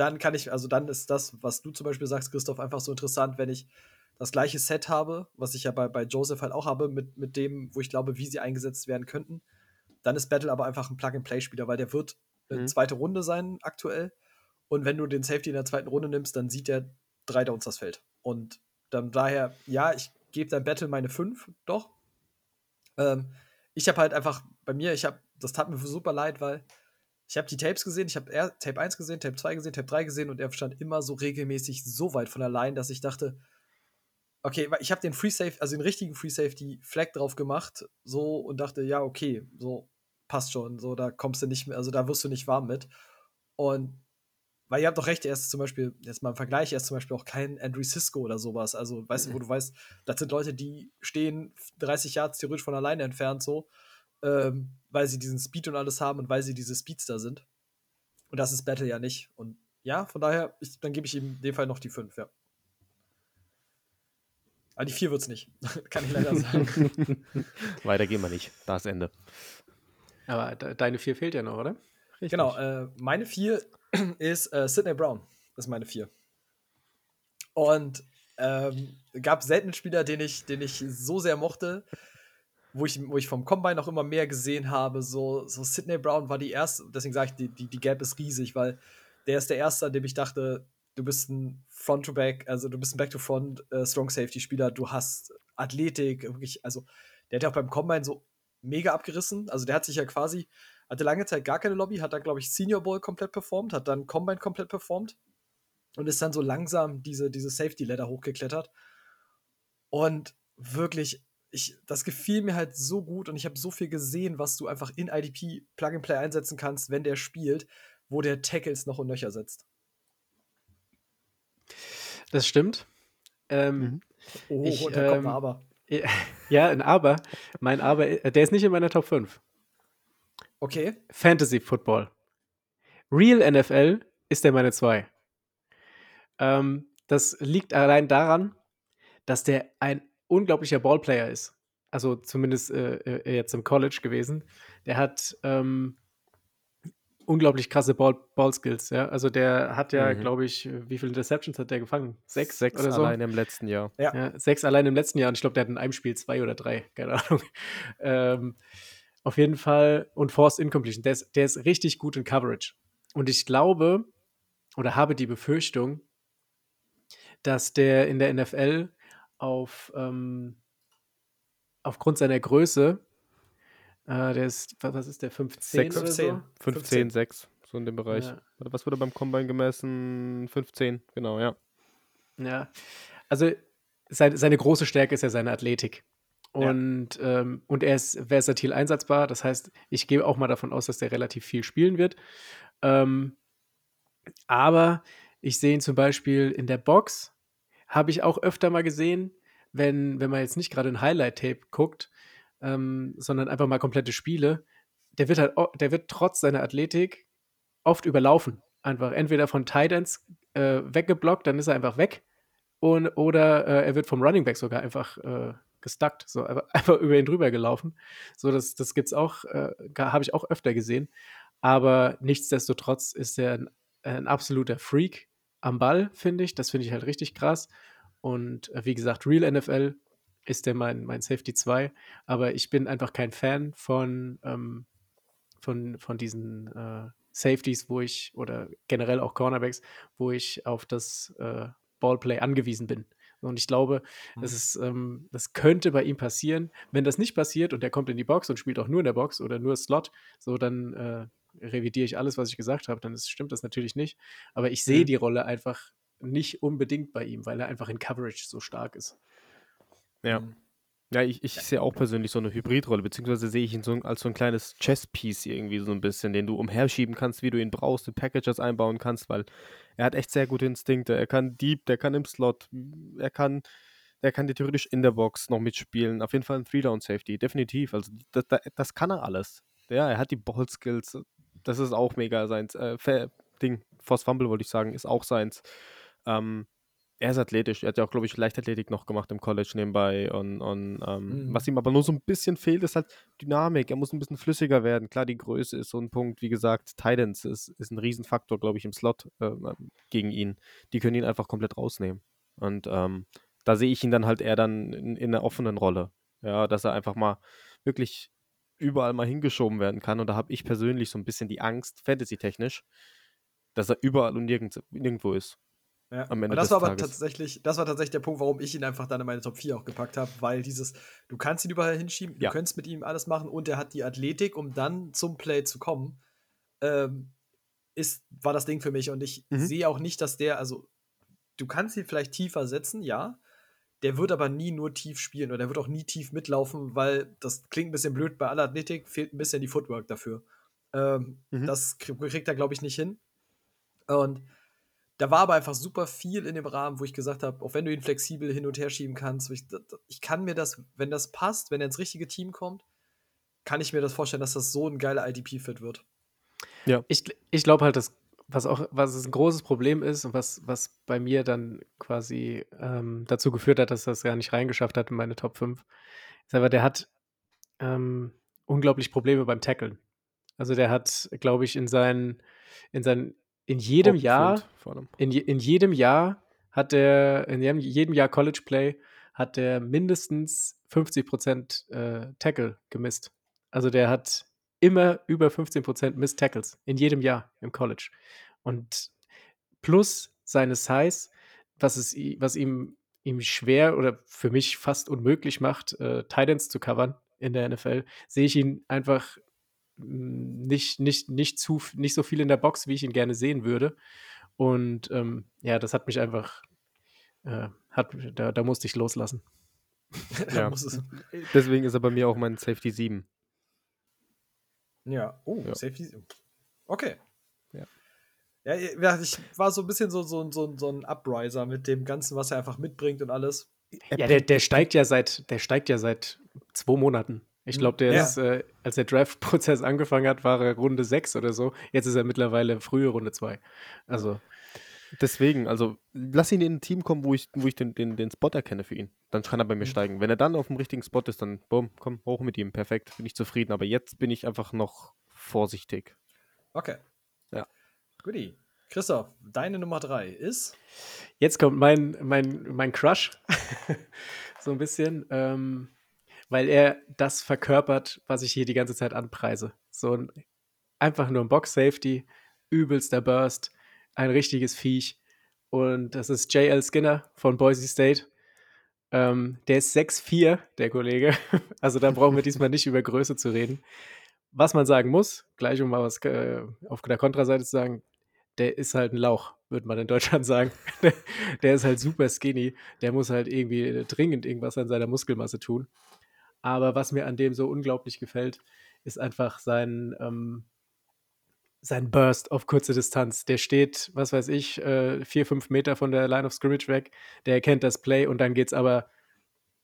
dann kann ich, also dann ist das, was du zum Beispiel sagst, Christoph, einfach so interessant, wenn ich das gleiche Set habe, was ich ja bei, bei Joseph halt auch habe, mit, mit dem, wo ich glaube, wie sie eingesetzt werden könnten. Dann ist Battle aber einfach ein Plug-and-Play-Spieler, weil der wird eine mhm. zweite Runde sein aktuell. Und wenn du den Safety in der zweiten Runde nimmst, dann sieht der drei Downs das Feld. Und dann daher, ja, ich gebe dein Battle meine fünf, doch. Ähm, ich habe halt einfach, bei mir, ich habe, das tat mir super leid, weil ich habe die Tapes gesehen, ich habe Tape 1 gesehen, Tape 2 gesehen, Tape 3 gesehen und er stand immer so regelmäßig so weit von Line, dass ich dachte, okay, ich habe den Free Safe, also den richtigen Free Safety Flag drauf gemacht, so und dachte, ja, okay, so passt schon, so da kommst du nicht mehr, also da wirst du nicht warm mit. Und weil ihr habt doch recht, er ist zum Beispiel, jetzt mal im Vergleich, er ist zum Beispiel auch kein Andrew Cisco oder sowas. Also, weißt du, wo du weißt, das sind Leute, die stehen 30 Jahre theoretisch von alleine entfernt, so ähm, weil sie diesen Speed und alles haben und weil sie diese Speedster sind. Und das ist Battle ja nicht. Und ja, von daher, ich, dann gebe ich ihm in dem Fall noch die 5, ja. Aber die 4 wird es nicht. Kann ich leider sagen. Weiter gehen wir nicht. Da ist Ende. Aber de deine 4 fehlt ja noch, oder? Richtig. Genau, äh, meine vier ist äh, Sidney Brown. Das ist meine vier. Und ähm, gab selten einen Spieler, den ich, den ich so sehr mochte, wo ich, wo ich vom Combine noch immer mehr gesehen habe. So, so Sidney Brown war die erste, deswegen sage ich, die, die, die Gap ist riesig, weil der ist der erste, an dem ich dachte, du bist ein Front-to-Back, also du bist ein Back-to-Front äh, du hast Athletik, wirklich, also der hat ja auch beim Combine so mega abgerissen. Also der hat sich ja quasi, hatte lange Zeit gar keine Lobby, hat dann, glaube ich, Senior Bowl komplett performt, hat dann Combine komplett performt und ist dann so langsam diese, diese Safety-Ladder hochgeklettert. Und wirklich, ich, das gefiel mir halt so gut und ich habe so viel gesehen, was du einfach in IDP Plug-and-Play einsetzen kannst, wenn der spielt, wo der Tackles noch und nöcher setzt. Das stimmt. Ähm, mhm. Oh, ich, da kommt ein ähm, Aber. Ja, ein Aber. Mein Aber, äh, der ist nicht in meiner Top 5. Okay. Fantasy Football. Real NFL ist der meine 2. Ähm, das liegt allein daran, dass der ein unglaublicher Ballplayer ist. Also zumindest äh, äh jetzt im College gewesen. Der hat ähm, unglaublich krasse Ball, Ballskills, ja. Also der hat ja, mhm. glaube ich, wie viele Interceptions hat der gefangen? Sechs? Sechs oder so? allein im letzten Jahr. Ja. ja. Sechs allein im letzten Jahr und ich glaube, der hat in einem Spiel zwei oder drei, keine Ahnung. ähm, auf jeden Fall und Forced Incompletion. Der ist, der ist richtig gut in Coverage. Und ich glaube oder habe die Befürchtung, dass der in der NFL auf ähm, aufgrund seiner Größe äh, der ist, was ist der, 15 6, 15, so? 15, 6, so in dem Bereich. Ja. Was wurde beim Combine gemessen? 15, genau, ja. Ja, also seine, seine große Stärke ist ja seine Athletik. Und, ja. ähm, und er ist versatil einsatzbar. Das heißt, ich gehe auch mal davon aus, dass der relativ viel spielen wird. Ähm, aber ich sehe ihn zum Beispiel in der Box, habe ich auch öfter mal gesehen, wenn, wenn man jetzt nicht gerade ein Highlight-Tape guckt, ähm, sondern einfach mal komplette Spiele, der wird halt, der wird trotz seiner Athletik oft überlaufen. Einfach entweder von Titans äh, weggeblockt, dann ist er einfach weg, und, oder äh, er wird vom Running Back sogar einfach äh, gestuckt, so einfach über ihn drüber gelaufen. So, das, das gibt's auch, äh, habe ich auch öfter gesehen. Aber nichtsdestotrotz ist er ein, ein absoluter Freak am Ball, finde ich. Das finde ich halt richtig krass. Und äh, wie gesagt, Real NFL ist der mein, mein Safety 2. Aber ich bin einfach kein Fan von, ähm, von, von diesen äh, Safeties, wo ich, oder generell auch Cornerbacks, wo ich auf das äh, Ballplay angewiesen bin. Und ich glaube, mhm. das, ist, ähm, das könnte bei ihm passieren. Wenn das nicht passiert und er kommt in die Box und spielt auch nur in der Box oder nur Slot, so dann äh, revidiere ich alles, was ich gesagt habe, dann ist, stimmt das natürlich nicht. Aber ich sehe mhm. die Rolle einfach nicht unbedingt bei ihm, weil er einfach in Coverage so stark ist. Ja. Mhm. Ja, ich, ich sehe auch persönlich so eine Hybridrolle, beziehungsweise sehe ich ihn so als so ein kleines Chess-Piece irgendwie so ein bisschen, den du umherschieben kannst, wie du ihn brauchst, in Packages einbauen kannst, weil er hat echt sehr gute Instinkte. Er kann Deep, der kann im Slot, er kann, der kann dir theoretisch in der Box noch mitspielen. Auf jeden Fall ein Three-Down-Safety, definitiv. Also das, das, das, kann er alles. Ja, er hat die Ball-Skills, das ist auch mega seins. Äh, Ding, Force Fumble wollte ich sagen, ist auch seins. Ähm, er ist athletisch. Er hat ja auch, glaube ich, Leichtathletik noch gemacht im College nebenbei. Und, und ähm, mhm. was ihm aber nur so ein bisschen fehlt, ist halt Dynamik. Er muss ein bisschen flüssiger werden. Klar, die Größe ist so ein Punkt. Wie gesagt, Titans ist, ist ein Riesenfaktor, glaube ich, im Slot äh, gegen ihn. Die können ihn einfach komplett rausnehmen. Und ähm, da sehe ich ihn dann halt eher dann in, in einer offenen Rolle. Ja, dass er einfach mal wirklich überall mal hingeschoben werden kann. Und da habe ich persönlich so ein bisschen die Angst, fantasy-technisch, dass er überall und nirgends, nirgendwo ist. Ja. Am Ende das war aber tatsächlich, das war tatsächlich der Punkt, warum ich ihn einfach dann in meine Top 4 auch gepackt habe, weil dieses, du kannst ihn überall hinschieben, ja. du könntest mit ihm alles machen und er hat die Athletik, um dann zum Play zu kommen, ähm, ist, war das Ding für mich. Und ich mhm. sehe auch nicht, dass der, also, du kannst ihn vielleicht tiefer setzen, ja. Der wird aber nie nur tief spielen oder der wird auch nie tief mitlaufen, weil das klingt ein bisschen blöd bei aller Athletik, fehlt ein bisschen die Footwork dafür. Ähm, mhm. Das kriegt er, glaube ich, nicht hin. Und da war aber einfach super viel in dem Rahmen, wo ich gesagt habe, auch wenn du ihn flexibel hin und her schieben kannst, ich, ich, kann mir das, wenn das passt, wenn er ins richtige Team kommt, kann ich mir das vorstellen, dass das so ein geiler IDP-Fit wird. Ja. Ich, ich glaube halt, dass was auch was ein großes Problem ist und was, was bei mir dann quasi ähm, dazu geführt hat, dass das gar nicht reingeschafft hat in meine Top 5, ist aber, der hat ähm, unglaublich Probleme beim Tackeln. Also der hat, glaube ich, in seinen, in seinen, in jedem Jahr, in, in jedem Jahr hat er, in jedem, jedem Jahr College Play hat er mindestens 50 Prozent äh, Tackle gemisst. Also der hat immer über 15 Prozent Missed Tackles in jedem Jahr im College. Und plus seine Size, was, es, was ihm, ihm schwer oder für mich fast unmöglich macht, äh, Titans zu covern in der NFL, sehe ich ihn einfach hm, nicht, nicht, nicht, zu, nicht so viel in der Box, wie ich ihn gerne sehen würde. Und ähm, ja, das hat mich einfach, äh, hat, da, da musste ich loslassen. ja. Deswegen ist er bei mir auch mein Safety 7. Ja, oh, ja. Safety. Okay. Ja. Ja, ich war so ein bisschen so, so, so, so ein Upriser mit dem Ganzen, was er einfach mitbringt und alles. Ja, der, der steigt ja seit, der steigt ja seit zwei Monaten. Ich glaube, der ja. ist, äh, als der Draft-Prozess angefangen hat, war er Runde 6 oder so. Jetzt ist er mittlerweile frühe Runde 2. Also. Deswegen, also lass ihn in ein Team kommen, wo ich, wo ich den, den, den Spot erkenne für ihn. Dann kann er bei mir mhm. steigen. Wenn er dann auf dem richtigen Spot ist, dann boom, komm, hoch mit ihm. Perfekt, bin ich zufrieden. Aber jetzt bin ich einfach noch vorsichtig. Okay. Ja. Guti. Christoph, deine Nummer 3 ist? Jetzt kommt mein, mein, mein Crush. so ein bisschen. Ähm, weil er das verkörpert, was ich hier die ganze Zeit anpreise. So ein, einfach nur ein Box-Safety, übelster Burst ein richtiges Viech. Und das ist J.L. Skinner von Boise State. Ähm, der ist 6'4, der Kollege. Also da brauchen wir diesmal nicht über Größe zu reden. Was man sagen muss, gleich um mal was äh, auf der Kontraseite zu sagen, der ist halt ein Lauch, würde man in Deutschland sagen. der ist halt super skinny. Der muss halt irgendwie dringend irgendwas an seiner Muskelmasse tun. Aber was mir an dem so unglaublich gefällt, ist einfach sein, ähm, sein Burst auf kurze Distanz. Der steht, was weiß ich, äh, vier, fünf Meter von der Line of Scrimmage weg. Der erkennt das Play und dann geht es aber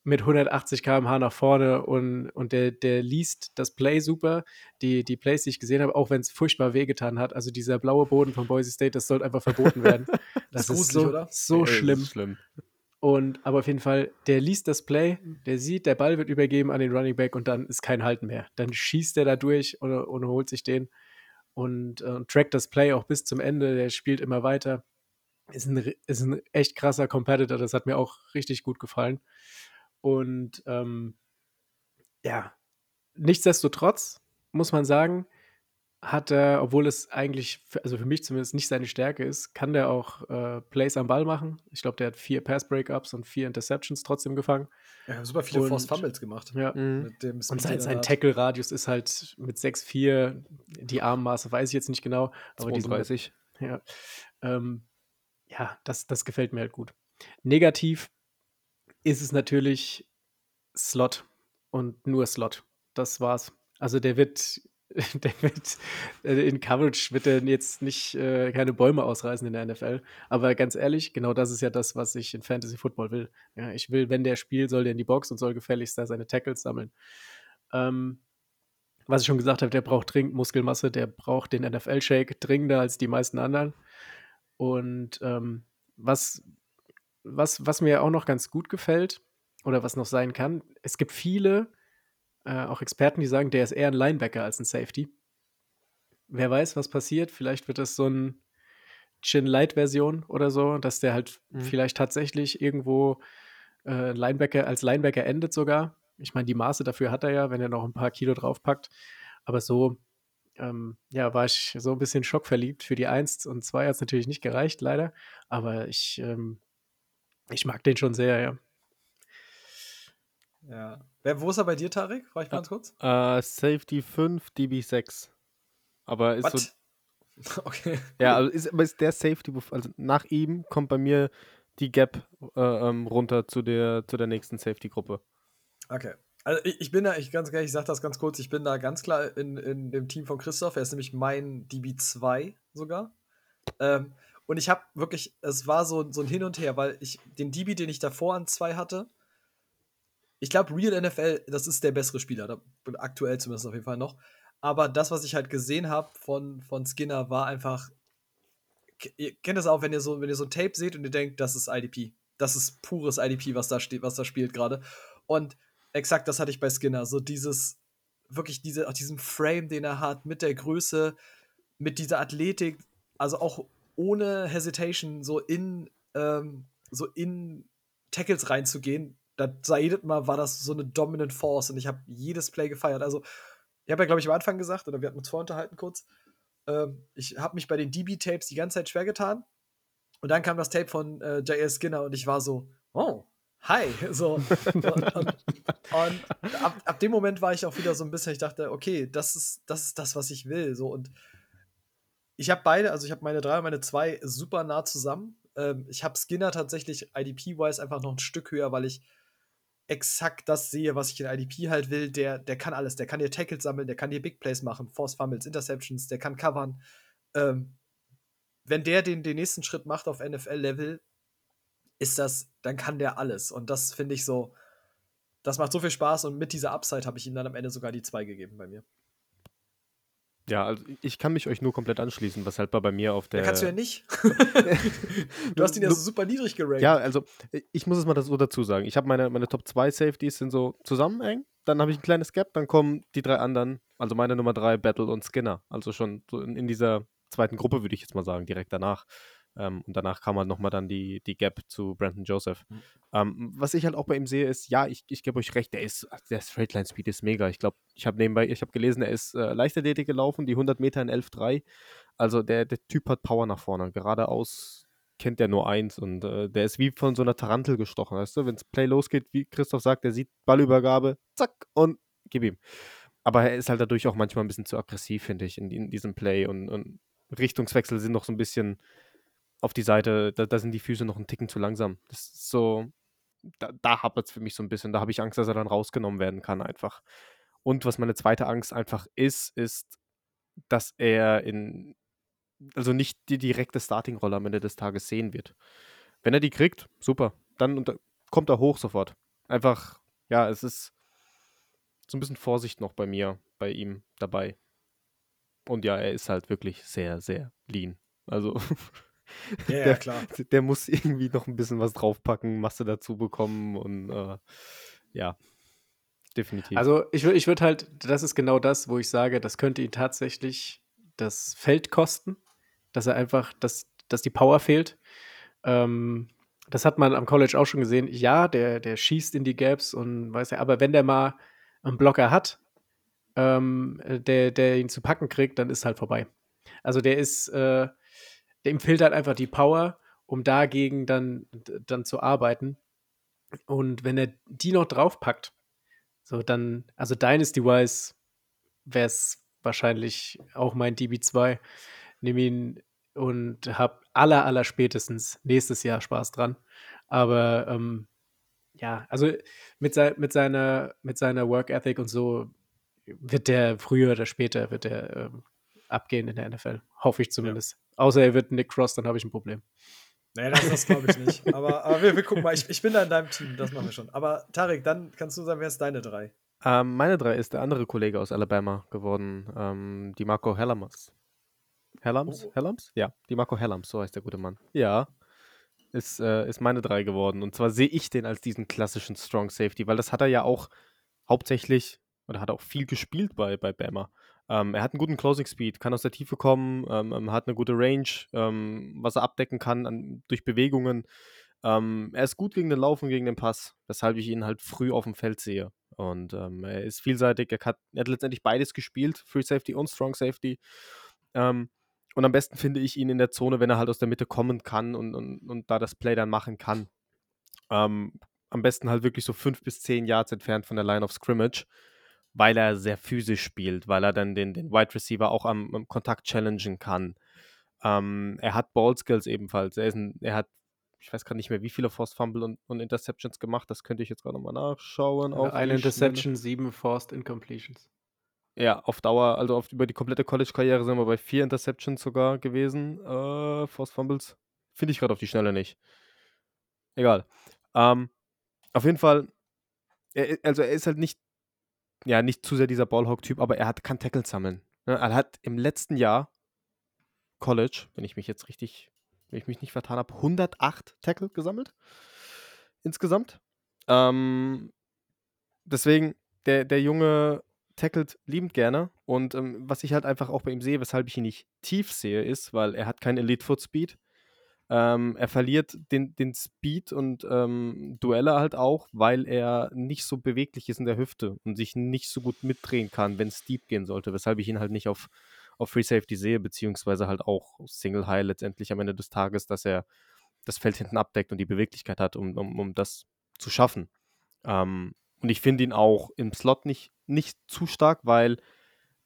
mit 180 km/h nach vorne und, und der, der liest das Play super. Die, die Plays, die ich gesehen habe, auch wenn es furchtbar wehgetan hat. Also dieser blaue Boden von Boise State, das sollte einfach verboten werden. Das, das ist, so, oder? so Ey, schlimm. Ist schlimm. Und aber auf jeden Fall, der liest das Play, der sieht, der Ball wird übergeben an den Running Back und dann ist kein Halten mehr. Dann schießt er da durch und, und holt sich den und äh, trackt das Play auch bis zum Ende. Der spielt immer weiter. Ist ein, ist ein echt krasser Competitor. Das hat mir auch richtig gut gefallen. Und ähm, ja, nichtsdestotrotz muss man sagen, hat er, obwohl es eigentlich, für, also für mich zumindest nicht seine Stärke ist, kann der auch äh, Plays am Ball machen. Ich glaube, der hat vier Pass-Breakups und vier Interceptions trotzdem gefangen. Ja, super viele und, Force Fumbles gemacht. Ja. Mhm. und sein, sein Tackle-Radius ist halt mit 6,4, die Armmaße weiß ich jetzt nicht genau. Aber 32. Diesen, ja, ähm, ja das, das gefällt mir halt gut. Negativ ist es natürlich Slot und nur Slot. Das war's. Also der wird der äh, in Coverage wird er jetzt nicht äh, keine Bäume ausreißen in der NFL. Aber ganz ehrlich, genau das ist ja das, was ich in Fantasy Football will. Ja, ich will, wenn der spielt, soll der in die Box und soll gefälligst da seine Tackles sammeln. Ähm, was ich schon gesagt habe, der braucht dringend Muskelmasse, der braucht den NFL-Shake dringender als die meisten anderen. Und ähm, was, was, was mir auch noch ganz gut gefällt oder was noch sein kann, es gibt viele äh, auch Experten, die sagen, der ist eher ein Linebacker als ein Safety. Wer weiß, was passiert. Vielleicht wird das so ein Chin-Light-Version oder so, dass der halt mhm. vielleicht tatsächlich irgendwo äh, Linebacker als Linebacker endet sogar. Ich meine, die Maße dafür hat er ja, wenn er noch ein paar Kilo draufpackt. Aber so, ähm, ja, war ich so ein bisschen schockverliebt. Für die 1 und 2 hat es natürlich nicht gereicht, leider. Aber ich, ähm, ich mag den schon sehr, ja. Ja. Wer, wo ist er bei dir, Tarek? Frage ich mal ganz kurz. Uh, Safety 5, DB 6. Aber ist What? so. Okay. Ja, also ist, aber ist der Safety, also nach ihm kommt bei mir die Gap äh, ähm, runter zu der, zu der nächsten Safety-Gruppe. Okay. Also ich, ich, bin da, ich ganz ehrlich, ich sag das ganz kurz, ich bin da ganz klar in, in dem Team von Christoph. Er ist nämlich mein DB2 sogar. Ähm, und ich habe wirklich, es war so, so ein Hin und Her, weil ich den DB, den ich davor an zwei hatte, ich glaube, Real NFL, das ist der bessere Spieler, aktuell zumindest auf jeden Fall noch. Aber das, was ich halt gesehen habe von, von Skinner, war einfach. Ihr kennt das auch, wenn ihr so, wenn ihr so ein Tape seht und ihr denkt, das ist IDP. Das ist pures IDP, was da steht, was da spielt gerade. Und exakt das hatte ich bei Skinner. So dieses wirklich diese, auch diesen Frame, den er hat, mit der Größe, mit dieser Athletik, also auch ohne Hesitation so in, ähm, so in Tackles reinzugehen, da sah jedes Mal war das so eine Dominant Force und ich habe jedes Play gefeiert. Also, ich habe ja, glaube ich, am Anfang gesagt, oder wir hatten uns vorunterhalten kurz, ähm, ich habe mich bei den DB-Tapes die ganze Zeit schwer getan. Und dann kam das Tape von äh, J.S. Skinner und ich war so, oh, hi. So, und, und, und ab, ab, dem Moment war ich auch wieder so ein bisschen, ich dachte, okay, das ist, das ist das, was ich will. So, und ich habe beide, also ich habe meine drei und meine zwei super nah zusammen. Ähm, ich habe Skinner tatsächlich IDP-wise einfach noch ein Stück höher, weil ich exakt das sehe, was ich in IDP halt will. Der, der kann alles. Der kann dir Tackles sammeln, der kann dir Big Plays machen, Force Fumbles, Interceptions, der kann covern. Ähm, wenn der den, den nächsten Schritt macht auf NFL-Level, ist das, dann kann der alles. Und das finde ich so, das macht so viel Spaß und mit dieser Upside habe ich ihm dann am Ende sogar die zwei gegeben bei mir. Ja, also ich kann mich euch nur komplett anschließen, was halt bei mir auf der. Ja, kannst du ja nicht. du hast ihn ja so super niedrig gerankt. Ja, also ich muss es mal so dazu sagen. Ich habe meine, meine Top 2 Safeties sind so zusammen eng. Dann habe ich ein kleines Gap, dann kommen die drei anderen, also meine Nummer 3, Battle und Skinner. Also schon so in, in dieser zweiten Gruppe, würde ich jetzt mal sagen, direkt danach. Ähm, und danach kam halt nochmal dann die, die Gap zu Brandon Joseph. Mhm. Ähm, was ich halt auch bei ihm sehe, ist, ja, ich, ich gebe euch recht, der ist, der Straightline Speed ist mega. Ich glaube, ich habe nebenbei, ich habe gelesen, er ist äh, Leichtathletik gelaufen, die 100 Meter in 11,3. Also der, der Typ hat Power nach vorne. Geradeaus kennt er nur eins und äh, der ist wie von so einer Tarantel gestochen, weißt du? Wenn es Play losgeht, wie Christoph sagt, der sieht Ballübergabe, zack, und gib ihm. Aber er ist halt dadurch auch manchmal ein bisschen zu aggressiv, finde ich, in, in diesem Play und, und Richtungswechsel sind noch so ein bisschen auf die Seite, da, da sind die Füße noch einen Ticken zu langsam. Das ist so, da, da hapert es für mich so ein bisschen. Da habe ich Angst, dass er dann rausgenommen werden kann, einfach. Und was meine zweite Angst einfach ist, ist, dass er in, also nicht die direkte Starting-Rolle am Ende des Tages sehen wird. Wenn er die kriegt, super. Dann unter, kommt er hoch sofort. Einfach, ja, es ist so ein bisschen Vorsicht noch bei mir, bei ihm dabei. Und ja, er ist halt wirklich sehr, sehr lean. Also Ja, der, klar. Der muss irgendwie noch ein bisschen was draufpacken, Masse dazu bekommen und äh, ja, definitiv. Also ich, ich würde halt, das ist genau das, wo ich sage, das könnte ihn tatsächlich das Feld kosten, dass er einfach, dass, dass die Power fehlt. Ähm, das hat man am College auch schon gesehen. Ja, der, der schießt in die Gaps und weiß ja, aber wenn der mal einen Blocker hat, ähm, der, der ihn zu packen kriegt, dann ist halt vorbei. Also der ist, äh, dem fehlt halt einfach die Power, um dagegen dann, dann zu arbeiten. Und wenn er die noch draufpackt, so dann, also Dynasty-wise wäre es wahrscheinlich auch mein DB2. Nehme ihn und habe aller, aller spätestens nächstes Jahr Spaß dran. Aber ähm, ja, also mit, se mit, seiner, mit seiner Work Ethic und so wird der früher oder später wird der ähm, abgehen in der NFL. Hoffe ich zumindest. Ja. Außer er wird Nick Cross, dann habe ich ein Problem. Nee, das, das glaube ich nicht. aber, aber wir, wir, gucken mal. Ich, ich, bin da in deinem Team, das machen wir schon. Aber Tarek, dann kannst du sagen, wer ist deine drei? Ähm, meine drei ist der andere Kollege aus Alabama geworden, ähm, die Marco Hellams. Hellams? Oh. Hellams? Ja, die Marco Hellams, so heißt der gute Mann. Ja, ist, äh, ist meine drei geworden. Und zwar sehe ich den als diesen klassischen Strong Safety, weil das hat er ja auch hauptsächlich oder hat auch viel gespielt bei, bei Bama. Ähm, er hat einen guten Closing Speed, kann aus der Tiefe kommen, ähm, ähm, hat eine gute Range, ähm, was er abdecken kann an, durch Bewegungen. Ähm, er ist gut gegen den Lauf und gegen den Pass, weshalb ich ihn halt früh auf dem Feld sehe. Und ähm, er ist vielseitig, er hat, er hat, letztendlich beides gespielt, Free Safety und Strong Safety. und am besten finde ich ihn in der Zone, wenn er halt aus der Mitte kommen kann und, und, und da das Play dann machen kann. am besten halt wirklich so fünf bis zehn Yards entfernt von der Line of Scrimmage weil er sehr physisch spielt, weil er dann den, den Wide Receiver auch am, am Kontakt challengen kann. Ähm, er hat Ball Skills ebenfalls. Er, ein, er hat, ich weiß gerade nicht mehr, wie viele Forced Fumble und, und, Interceptions gemacht. Das könnte ich jetzt gerade nochmal nachschauen. Eine Interception, sieben Forced Incompletions. Ja, auf Dauer, also auf, über die komplette College-Karriere sind wir bei vier Interceptions sogar gewesen. Äh, Forced Fumbles finde ich gerade auf die Schnelle nicht. Egal. Ähm, auf jeden Fall, er, also er ist halt nicht ja, nicht zu sehr dieser Ballhawk-Typ, aber er hat, kann Tackles sammeln. Ne? Er hat im letzten Jahr College, wenn ich mich jetzt richtig, wenn ich mich nicht vertan habe, 108 Tackle gesammelt. Insgesamt. Ähm, deswegen, der, der Junge tackelt liebend gerne. Und ähm, was ich halt einfach auch bei ihm sehe, weshalb ich ihn nicht tief sehe, ist, weil er hat keinen Elite Foot Speed. Ähm, er verliert den, den Speed und ähm, Duelle halt auch, weil er nicht so beweglich ist in der Hüfte und sich nicht so gut mitdrehen kann, wenn es deep gehen sollte, weshalb ich ihn halt nicht auf, auf Free Safety sehe, beziehungsweise halt auch Single High letztendlich am Ende des Tages, dass er das Feld hinten abdeckt und die Beweglichkeit hat, um, um, um das zu schaffen. Ähm, und ich finde ihn auch im Slot nicht, nicht zu stark, weil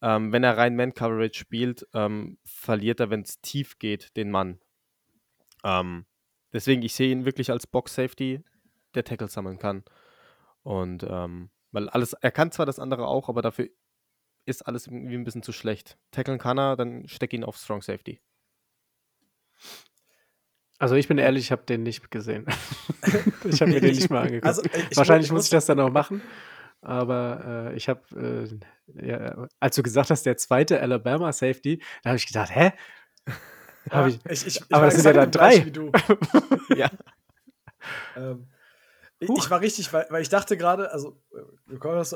ähm, wenn er rein Man-Coverage spielt, ähm, verliert er, wenn es tief geht, den Mann. Ähm, deswegen, ich sehe ihn wirklich als Box-Safety, der Tackle sammeln kann. Und ähm, weil alles, er kann zwar das andere auch, aber dafür ist alles irgendwie ein bisschen zu schlecht. Tackeln kann er, dann steck ihn auf Strong Safety. Also ich bin ehrlich, ich habe den nicht gesehen. ich habe mir den nicht mal angeguckt. Also, Wahrscheinlich muss ich das dann noch machen. Aber äh, ich habe, äh, ja, als du gesagt hast, der zweite Alabama Safety, da habe ich gedacht, hä? Ja, ich, ich, ich, aber das sind ja dann drei. ja. ähm, ich war richtig, weil, weil ich dachte gerade, also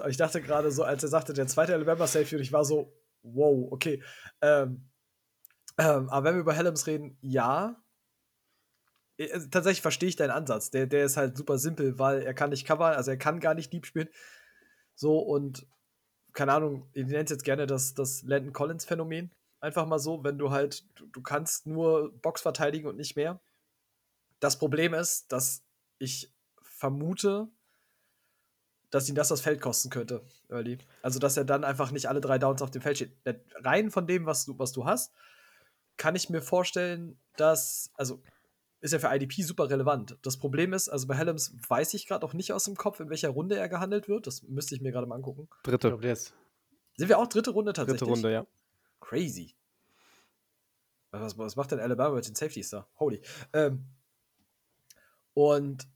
ich dachte gerade so, als er sagte, der zweite Alabama Safety, und ich war so, wow, okay. Ähm, ähm, aber wenn wir über Helms reden, ja, äh, also tatsächlich verstehe ich deinen Ansatz. Der, der ist halt super simpel, weil er kann nicht covern, also er kann gar nicht Deep spielen. So und keine Ahnung, ich nenne es jetzt gerne das, das Landon Collins Phänomen. Einfach mal so, wenn du halt, du, du kannst nur Box verteidigen und nicht mehr. Das Problem ist, dass ich vermute, dass ihn das das Feld kosten könnte, Early. Also, dass er dann einfach nicht alle drei Downs auf dem Feld steht. Rein von dem, was du, was du hast, kann ich mir vorstellen, dass, also ist ja für IDP super relevant. Das Problem ist, also bei Helms weiß ich gerade auch nicht aus dem Kopf, in welcher Runde er gehandelt wird. Das müsste ich mir gerade mal angucken. Dritte. Ich glaub, Sind wir auch dritte Runde tatsächlich? Dritte Runde, ja. Crazy. Was, was macht denn Alabama mit den Safeties da? Holy. Ähm, und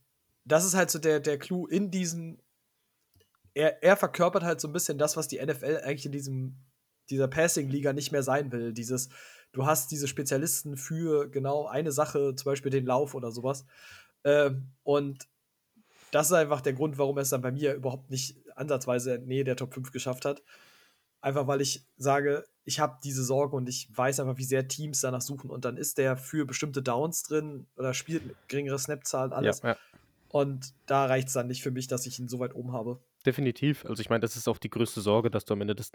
das ist halt so der, der Clou in diesem. Er, er verkörpert halt so ein bisschen das, was die NFL eigentlich in diesem, dieser Passing-Liga nicht mehr sein will. Dieses, du hast diese Spezialisten für genau eine Sache, zum Beispiel den Lauf oder sowas. Ähm, und das ist einfach der Grund, warum er es dann bei mir überhaupt nicht ansatzweise in Nähe der Top 5 geschafft hat. Einfach weil ich sage, ich habe diese Sorge und ich weiß einfach, wie sehr Teams danach suchen. Und dann ist der für bestimmte Downs drin oder spielt mit geringerer Snap-Zahl alles. Ja, ja. Und da reicht es dann nicht für mich, dass ich ihn so weit oben habe. Definitiv. Also ich meine, das ist auch die größte Sorge, dass du am Ende das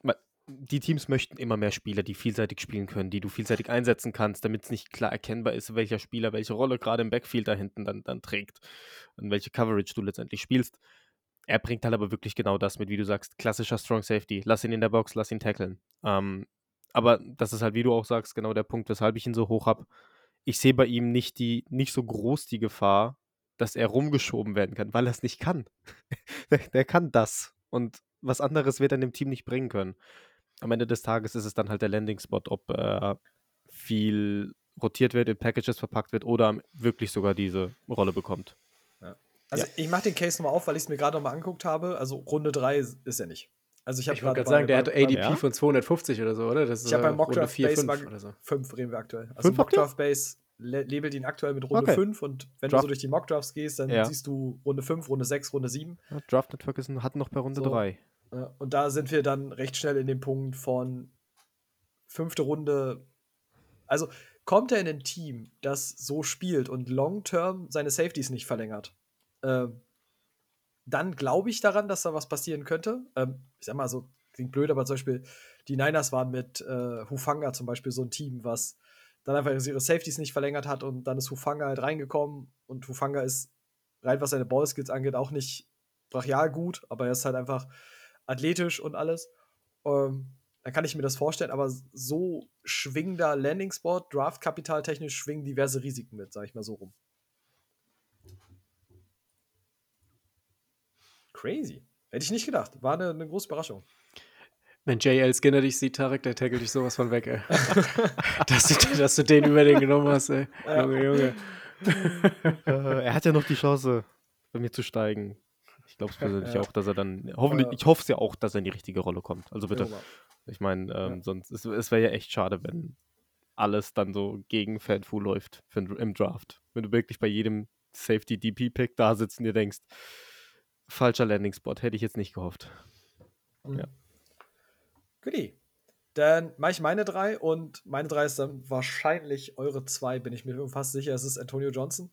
die Teams möchten immer mehr Spieler, die vielseitig spielen können, die du vielseitig einsetzen kannst, damit es nicht klar erkennbar ist, welcher Spieler welche Rolle gerade im Backfield da hinten dann, dann trägt und welche Coverage du letztendlich spielst. Er bringt halt aber wirklich genau das mit, wie du sagst, klassischer Strong Safety. Lass ihn in der Box, lass ihn tackeln. Ähm, aber das ist halt, wie du auch sagst, genau der Punkt, weshalb ich ihn so hoch habe. Ich sehe bei ihm nicht, die, nicht so groß die Gefahr, dass er rumgeschoben werden kann, weil er es nicht kann. der, der kann das. Und was anderes wird er dem Team nicht bringen können am Ende des Tages ist es dann halt der Landing-Spot, ob äh, viel rotiert wird, in Packages verpackt wird oder wirklich sogar diese Rolle bekommt. Ja. Also ja. ich mache den Case nochmal auf, weil ich es mir gerade nochmal angeguckt habe. Also Runde 3 ist er nicht. Also ich, ich wollte gerade sagen, der hat ADP ja? von 250 oder so, oder? Das ich habe beim Mockdraft Base 5 so. 5 reden wir aktuell. Also Mockdraft Base labelt ihn aktuell mit Runde okay. 5 und wenn Draft. du so durch die Mockdrafts gehst, dann ja. siehst du Runde 5, Runde 6, Runde 7. Draft Network ist, hat noch bei Runde so. 3. Und da sind wir dann recht schnell in dem Punkt von fünfte Runde. Also kommt er in ein Team, das so spielt und long-term seine Safeties nicht verlängert, äh, dann glaube ich daran, dass da was passieren könnte. Ähm, ich sag mal so, klingt blöd, aber zum Beispiel die Niners waren mit äh, Hufanga zum Beispiel so ein Team, was dann einfach ihre Safeties nicht verlängert hat und dann ist Hufanga halt reingekommen und Hufanga ist rein was seine Ballskills angeht auch nicht brachial gut, aber er ist halt einfach athletisch und alles. Ähm, dann kann ich mir das vorstellen, aber so schwingender Landing-Spot, Draft-Kapital technisch schwingen diverse Risiken mit, sag ich mal so rum. Crazy. Hätte ich nicht gedacht. War eine, eine große Überraschung. Wenn JL Skinner dich sieht, Tarek, der tackelt dich sowas von weg, ey. dass, du, dass du den über den genommen hast, ey. Junge, Junge. Äh, er hat ja noch die Chance, bei mir zu steigen. Ich glaube es persönlich ja. auch, dass er dann, hoffentlich, ich hoffe es ja auch, dass er in die richtige Rolle kommt. Also bitte. Ich meine, ähm, ja. sonst, es, es wäre ja echt schade, wenn alles dann so gegen Fanfu läuft für, im Draft. Wenn du wirklich bei jedem Safety-DP-Pick da sitzt und dir denkst, falscher Landing-Spot, hätte ich jetzt nicht gehofft. Mhm. Ja. Goodie. Dann mache ich meine drei und meine drei ist dann wahrscheinlich eure zwei, bin ich mir fast sicher. Es ist Antonio Johnson.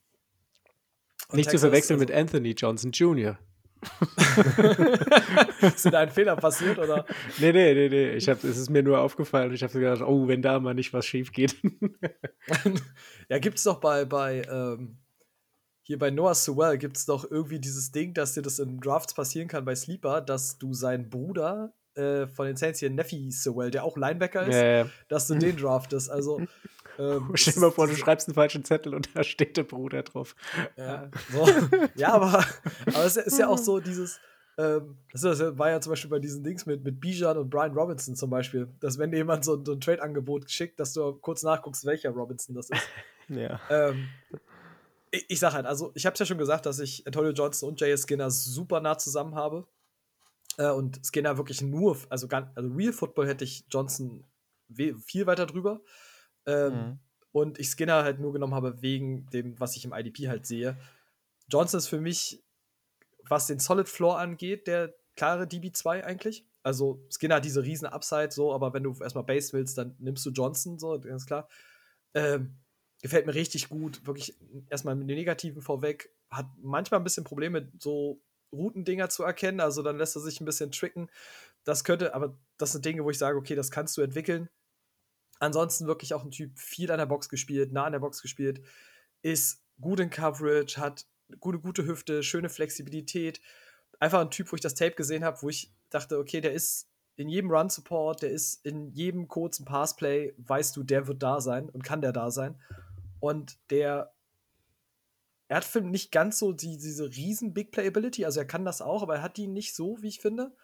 Und Nicht Texas, zu verwechseln also, mit Anthony Johnson Jr. ist denn ein Fehler passiert, oder? Nee, nee, nee, nee. Ich hab, es ist mir nur aufgefallen und ich habe gedacht, oh, wenn da mal nicht was schief geht. ja, gibt es doch bei, bei ähm, hier bei Noah Sewell gibt es doch irgendwie dieses Ding, dass dir das in Drafts passieren kann bei Sleeper, dass du seinen Bruder äh, von den Saints hier, Neffy Sewell, der auch Linebacker ist, ja, ja. dass du den draftest. Also ähm, Stell dir mal vor, du schreibst einen falschen Zettel und da steht der Bruder drauf. Ja, so. ja aber, aber es ist ja auch so dieses, ähm, das war ja zum Beispiel bei diesen Dings mit, mit Bijan und Brian Robinson zum Beispiel, dass wenn jemand so, so ein Trade-Angebot schickt, dass du kurz nachguckst, welcher Robinson das ist. Ja. Ähm, ich, ich sag halt, also ich habe es ja schon gesagt, dass ich Antonio Johnson und J.S. Skinner super nah zusammen habe. Äh, und Skinner wirklich nur, also, also Real Football hätte ich Johnson viel weiter drüber. Ähm, mhm. Und ich Skinner halt nur genommen habe wegen dem, was ich im IDP halt sehe. Johnson ist für mich, was den Solid Floor angeht, der klare DB2 eigentlich. Also Skinner hat diese riesen Upside, so, aber wenn du erstmal Base willst, dann nimmst du Johnson, so, ganz klar. Ähm, gefällt mir richtig gut. Wirklich erstmal mit den Negativen vorweg. Hat manchmal ein bisschen Probleme, so Routendinger zu erkennen. Also dann lässt er sich ein bisschen tricken. Das könnte, aber das sind Dinge, wo ich sage, okay, das kannst du entwickeln. Ansonsten wirklich auch ein Typ, viel an der Box gespielt, nah an der Box gespielt, ist gut in Coverage, hat gute, gute Hüfte, schöne Flexibilität. Einfach ein Typ, wo ich das Tape gesehen habe, wo ich dachte, okay, der ist in jedem Run-Support, der ist in jedem kurzen Passplay, weißt du, der wird da sein und kann der da sein. Und der, er hat nicht ganz so die, diese riesen Big Playability, also er kann das auch, aber er hat die nicht so, wie ich finde.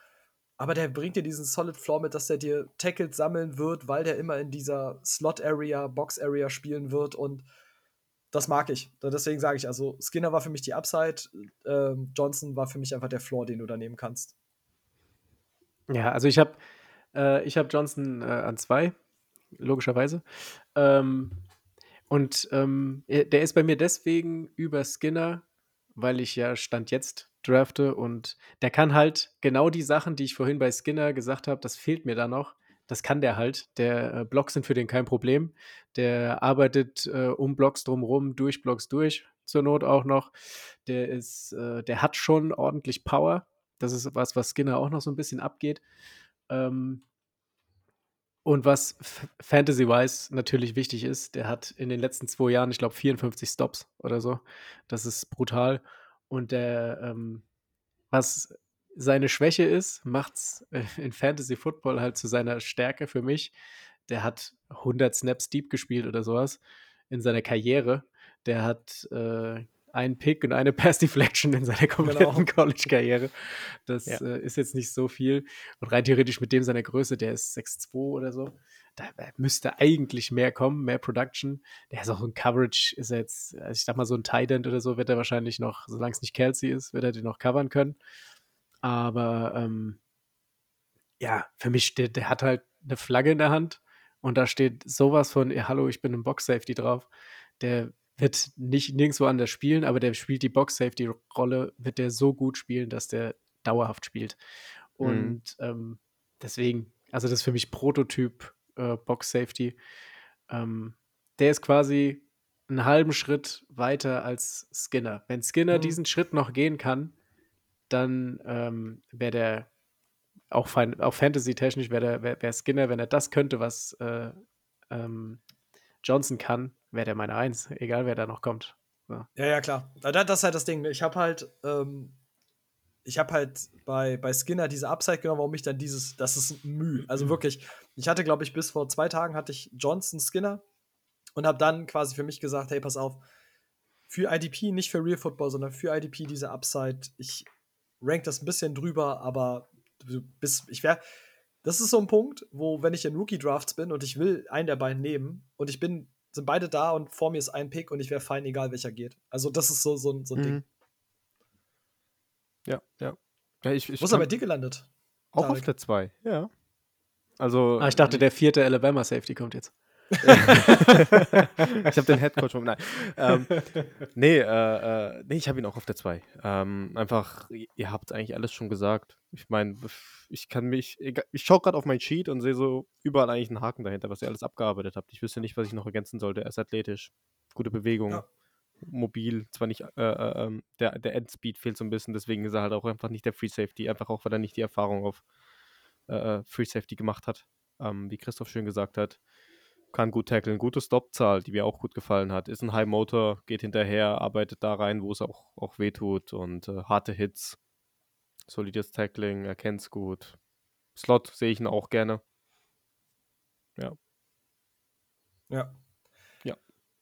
Aber der bringt dir diesen Solid Floor mit, dass er dir Tackles sammeln wird, weil der immer in dieser Slot-Area, Box-Area spielen wird und das mag ich. Deswegen sage ich, also Skinner war für mich die Upside, ähm, Johnson war für mich einfach der Floor, den du da nehmen kannst. Ja, also ich habe äh, hab Johnson äh, an zwei, logischerweise. Ähm, und ähm, der ist bei mir deswegen über Skinner, weil ich ja Stand jetzt drafte und der kann halt genau die Sachen, die ich vorhin bei Skinner gesagt habe, das fehlt mir da noch. Das kann der halt. Der äh, Blocks sind für den kein Problem. Der arbeitet äh, um Blocks drumherum, durch Blocks durch, zur Not auch noch. Der ist, äh, der hat schon ordentlich Power. Das ist was, was Skinner auch noch so ein bisschen abgeht. Ähm, und was Fantasy-wise natürlich wichtig ist, der hat in den letzten zwei Jahren, ich glaube, 54 Stops oder so. Das ist brutal. Und der, ähm, was seine Schwäche ist, macht's äh, in Fantasy Football halt zu seiner Stärke für mich. Der hat 100 Snaps Deep gespielt oder sowas in seiner Karriere. Der hat äh, einen Pick und eine Pass Deflection in seiner kompletten genau. College-Karriere. Das ja. äh, ist jetzt nicht so viel. Und rein theoretisch mit dem seiner Größe, der ist 6'2 oder so, da müsste eigentlich mehr kommen, mehr Production. Der ist auch ein Coverage, ist er jetzt, also ich sag mal, so ein Tight End oder so, wird er wahrscheinlich noch, solange es nicht Kelsey ist, wird er den noch covern können. Aber ähm, ja, für mich steht, der hat halt eine Flagge in der Hand und da steht sowas von, hallo, ich bin im Box Safety drauf. Der wird nicht nirgendwo anders spielen, aber der spielt die Box Safety Rolle, wird der so gut spielen, dass der dauerhaft spielt. Mhm. Und mhm. ähm, deswegen, also das ist für mich Prototyp äh, Box Safety. Ähm, der ist quasi einen halben Schritt weiter als Skinner. Wenn Skinner mhm. diesen Schritt noch gehen kann, dann ähm, wäre der auch, auch Fantasy-technisch wäre wär, wär Skinner, wenn er das könnte, was äh, ähm, Johnson kann, wäre der meine Eins, egal wer da noch kommt. Ja, ja, ja klar. Das ist halt das Ding. Ich habe halt, ähm, ich habe halt bei, bei Skinner diese Upside genommen, warum ich dann dieses, das ist Mühe. Also mhm. wirklich, ich hatte, glaube ich, bis vor zwei Tagen hatte ich Johnson Skinner und habe dann quasi für mich gesagt, hey, pass auf, für IDP, nicht für Real Football, sondern für IDP diese Upside. Ich rank das ein bisschen drüber, aber du bist, ich wäre, das ist so ein Punkt, wo, wenn ich in Rookie-Drafts bin und ich will einen der beiden nehmen und ich bin, sind beide da und vor mir ist ein Pick und ich wäre fein, egal welcher geht. Also, das ist so, so, so ein mhm. Ding. Ja, ja. ja ich, ich Wo ist er bei dir gelandet? Auch Tarek. auf der 2, ja. Also. Ah, ich dachte, der vierte Alabama Safety kommt jetzt. ich habe den Headcoach schon. Nein. Ähm, nee, äh, äh, nee, ich habe ihn auch auf der 2. Ähm, einfach, ihr habt eigentlich alles schon gesagt. Ich meine, ich kann mich, ich schaue gerade auf mein Sheet und sehe so überall eigentlich einen Haken dahinter, was ihr alles abgearbeitet habt. Ich wüsste nicht, was ich noch ergänzen sollte. Er ist athletisch, gute Bewegung, ja. mobil, zwar nicht, äh, äh, ähm, der, der Endspeed fehlt so ein bisschen, deswegen ist er halt auch einfach nicht der Free Safety, einfach auch, weil er nicht die Erfahrung auf äh, äh Free Safety gemacht hat, ähm, wie Christoph schön gesagt hat kann gut tackeln, gute Stopzahl, die mir auch gut gefallen hat. Ist ein High Motor, geht hinterher, arbeitet da rein, wo es auch, auch wehtut und äh, harte Hits. Solides Tackling, er kennt es gut. Slot sehe ich ihn auch gerne. Ja. Ja. Ja.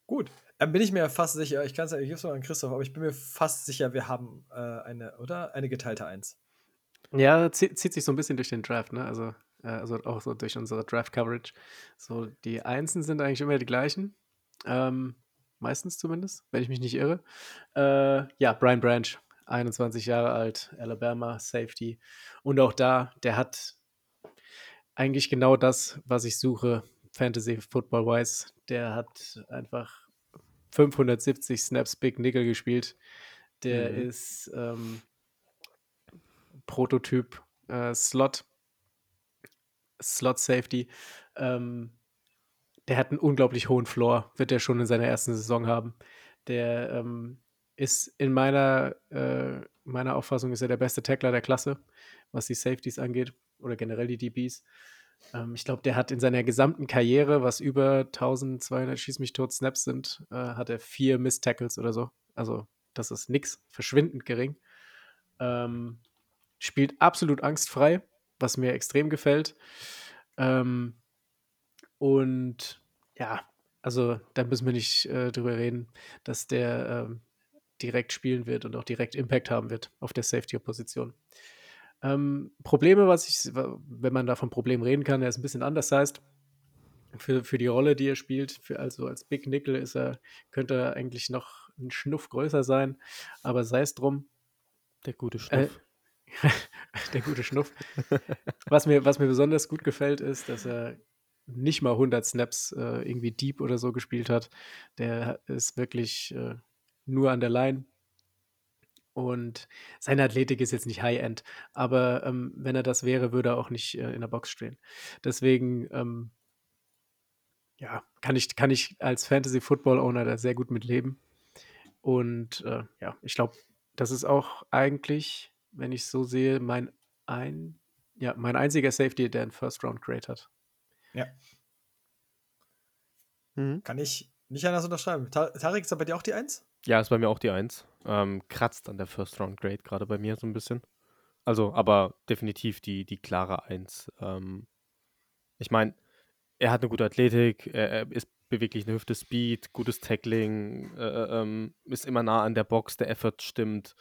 Gut. Dann bin ich mir fast sicher, ich kann es ja, ich gebe es mal an Christoph, aber ich bin mir fast sicher, wir haben äh, eine, oder? Eine geteilte Eins. Ja, zieht, sich so ein bisschen durch den Draft, ne? Also also auch so durch unsere Draft-Coverage. So, die Einsen sind eigentlich immer die gleichen. Ähm, meistens zumindest, wenn ich mich nicht irre. Äh, ja, Brian Branch, 21 Jahre alt, Alabama, Safety. Und auch da, der hat eigentlich genau das, was ich suche, Fantasy Football-wise. Der hat einfach 570 Snaps Big Nickel gespielt. Der mhm. ist ähm, Prototyp äh, Slot Slot Safety. Ähm, der hat einen unglaublich hohen Floor, wird er schon in seiner ersten Saison haben. Der ähm, ist in meiner, äh, meiner Auffassung ist er der beste Tackler der Klasse, was die Safeties angeht oder generell die DBs. Ähm, ich glaube, der hat in seiner gesamten Karriere, was über 1200 Schieß mich tot Snaps sind, äh, hat er vier Miss Tackles oder so. Also das ist nix, verschwindend gering. Ähm, spielt absolut angstfrei was mir extrem gefällt. Ähm, und ja, also da müssen wir nicht äh, drüber reden, dass der ähm, direkt spielen wird und auch direkt Impact haben wird auf der Safety-Position. Ähm, Probleme, was ich, wenn man da von Problemen reden kann, er ist ein bisschen anders heißt. Für, für die Rolle, die er spielt, für, also als Big Nickel ist er, könnte er eigentlich noch ein Schnuff größer sein, aber sei es drum. Der gute Schnuff. Äh, der gute Schnuff. was, mir, was mir besonders gut gefällt, ist, dass er nicht mal 100 Snaps äh, irgendwie deep oder so gespielt hat. Der ist wirklich äh, nur an der Line. Und seine Athletik ist jetzt nicht High-End, aber ähm, wenn er das wäre, würde er auch nicht äh, in der Box stehen. Deswegen, ähm, ja, kann ich, kann ich als Fantasy-Football-Owner da sehr gut mit leben. Und äh, ja, ich glaube, das ist auch eigentlich wenn ich so sehe, mein ein, ja, mein einziger Safety, der einen First Round Grade hat. Ja. Mhm. Kann ich nicht anders unterschreiben. Tarek, ist da bei dir auch die 1? Ja, ist bei mir auch die 1. Ähm, kratzt an der First Round Grade gerade bei mir so ein bisschen. Also, aber definitiv die, die klare 1. Ähm, ich meine, er hat eine gute Athletik, er, er ist beweglich eine Hüfte, Speed, gutes Tackling, äh, äh ähm, ist immer nah an der Box, der Effort stimmt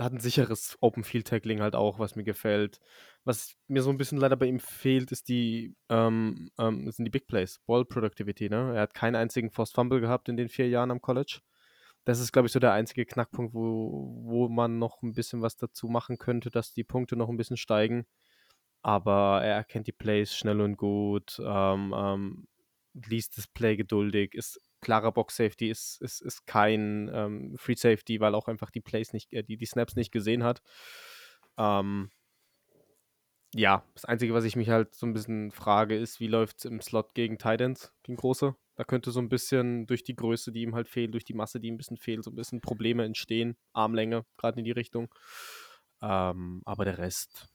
hat ein sicheres Open Field Tackling halt auch, was mir gefällt. Was mir so ein bisschen leider bei ihm fehlt, ist die, ähm, ähm, sind die Big Plays, Ball Productivity. Ne? Er hat keinen einzigen Forced Fumble gehabt in den vier Jahren am College. Das ist, glaube ich, so der einzige Knackpunkt, wo, wo man noch ein bisschen was dazu machen könnte, dass die Punkte noch ein bisschen steigen. Aber er erkennt die Plays schnell und gut, ähm, ähm, liest das Play geduldig, ist klarer Box Safety, ist, ist, ist kein ähm, Free Safety, weil auch einfach die Plays nicht, äh, die, die Snaps nicht gesehen hat. Ähm, ja, das Einzige, was ich mich halt so ein bisschen frage, ist, wie läuft es im Slot gegen Titans, gegen große? Da könnte so ein bisschen durch die Größe, die ihm halt fehlt, durch die Masse, die ihm ein bisschen fehlt, so ein bisschen Probleme entstehen. Armlänge, gerade in die Richtung. Ähm, aber der Rest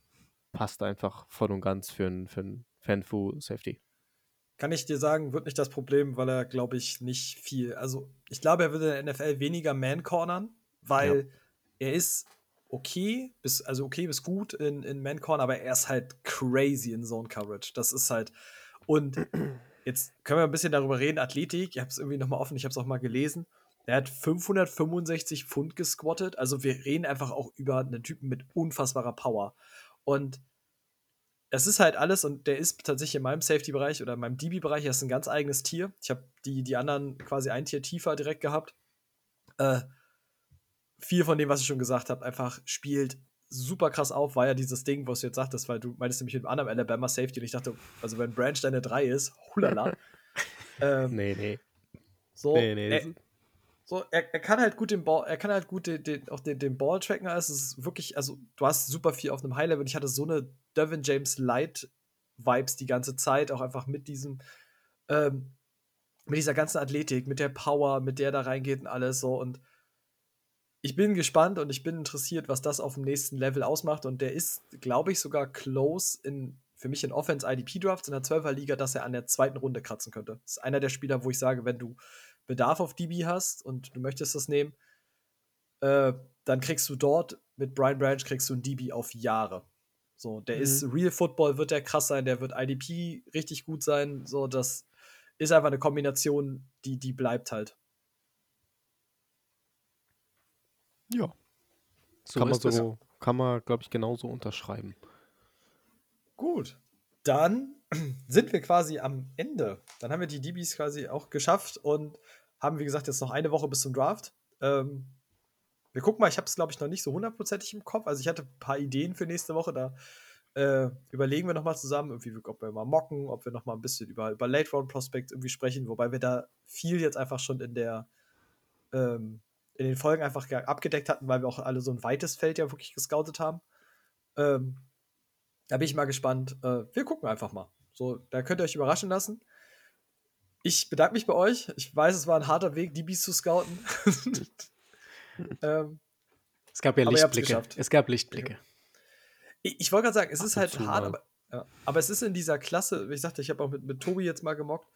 passt einfach voll und ganz für einen für Fanfu Safety kann ich dir sagen, wird nicht das Problem, weil er, glaube ich, nicht viel. Also, ich glaube, er würde in der NFL weniger Man-Cornern, weil ja. er ist okay, bis, also okay bis gut in, in Man-Corner, aber er ist halt crazy in Zone-Coverage. Das ist halt. Und jetzt können wir ein bisschen darüber reden. Athletik, ich habe es irgendwie nochmal offen, ich habe es auch mal gelesen. Er hat 565 Pfund gesquattet. Also, wir reden einfach auch über einen Typen mit unfassbarer Power. Und das ist halt alles und der ist tatsächlich in meinem Safety-Bereich oder in meinem DB-Bereich, das ist ein ganz eigenes Tier. Ich habe die, die anderen quasi ein Tier tiefer direkt gehabt. Äh, viel von dem, was ich schon gesagt habe, einfach spielt super krass auf, war ja dieses Ding, was du jetzt sagtest, weil du meintest nämlich mit einem anderen Alabama Safety und ich dachte, also wenn Branch deine 3 ist, hulala. Ähm, nee, nee. So, nee, nee. Er, so, er, er kann halt gut den Ball, er kann halt gut den, den, auch den, den Ball tracken. Also es ist wirklich, also du hast super viel auf einem High-Level. Ich hatte so eine Devin James Light Vibes die ganze Zeit, auch einfach mit diesem, ähm, mit dieser ganzen Athletik, mit der Power, mit der da reingeht und alles so. Und ich bin gespannt und ich bin interessiert, was das auf dem nächsten Level ausmacht. Und der ist, glaube ich, sogar close in, für mich in Offense IDP Drafts in der 12er Liga, dass er an der zweiten Runde kratzen könnte. Das ist einer der Spieler, wo ich sage, wenn du Bedarf auf DB hast und du möchtest das nehmen, äh, dann kriegst du dort mit Brian Branch kriegst du ein DB auf Jahre. So, der mhm. ist Real Football, wird der krass sein, der wird IDP richtig gut sein. So, das ist einfach eine Kombination, die, die bleibt halt. Ja. So kann man so, kann man, glaube ich, genauso unterschreiben. Gut. Dann sind wir quasi am Ende. Dann haben wir die DBs quasi auch geschafft und haben, wie gesagt, jetzt noch eine Woche bis zum Draft. Ähm, wir gucken mal, ich habe es, glaube ich, noch nicht so hundertprozentig im Kopf. Also ich hatte ein paar Ideen für nächste Woche. Da äh, überlegen wir noch mal zusammen, irgendwie, ob wir mal mocken, ob wir noch mal ein bisschen über, über Late Round Prospects irgendwie sprechen, wobei wir da viel jetzt einfach schon in der ähm, in den Folgen einfach abgedeckt hatten, weil wir auch alle so ein weites Feld ja wirklich gescoutet haben. Ähm, da bin ich mal gespannt. Äh, wir gucken einfach mal. So, da könnt ihr euch überraschen lassen. Ich bedanke mich bei euch. Ich weiß, es war ein harter Weg, DBs zu scouten. ähm, es gab ja Lichtblicke. Es gab Lichtblicke. Ich, ich wollte gerade sagen, es Ach, ist halt hart, aber, ja, aber es ist in dieser Klasse, wie ich sagte, ich habe auch mit, mit Tobi jetzt mal gemockt.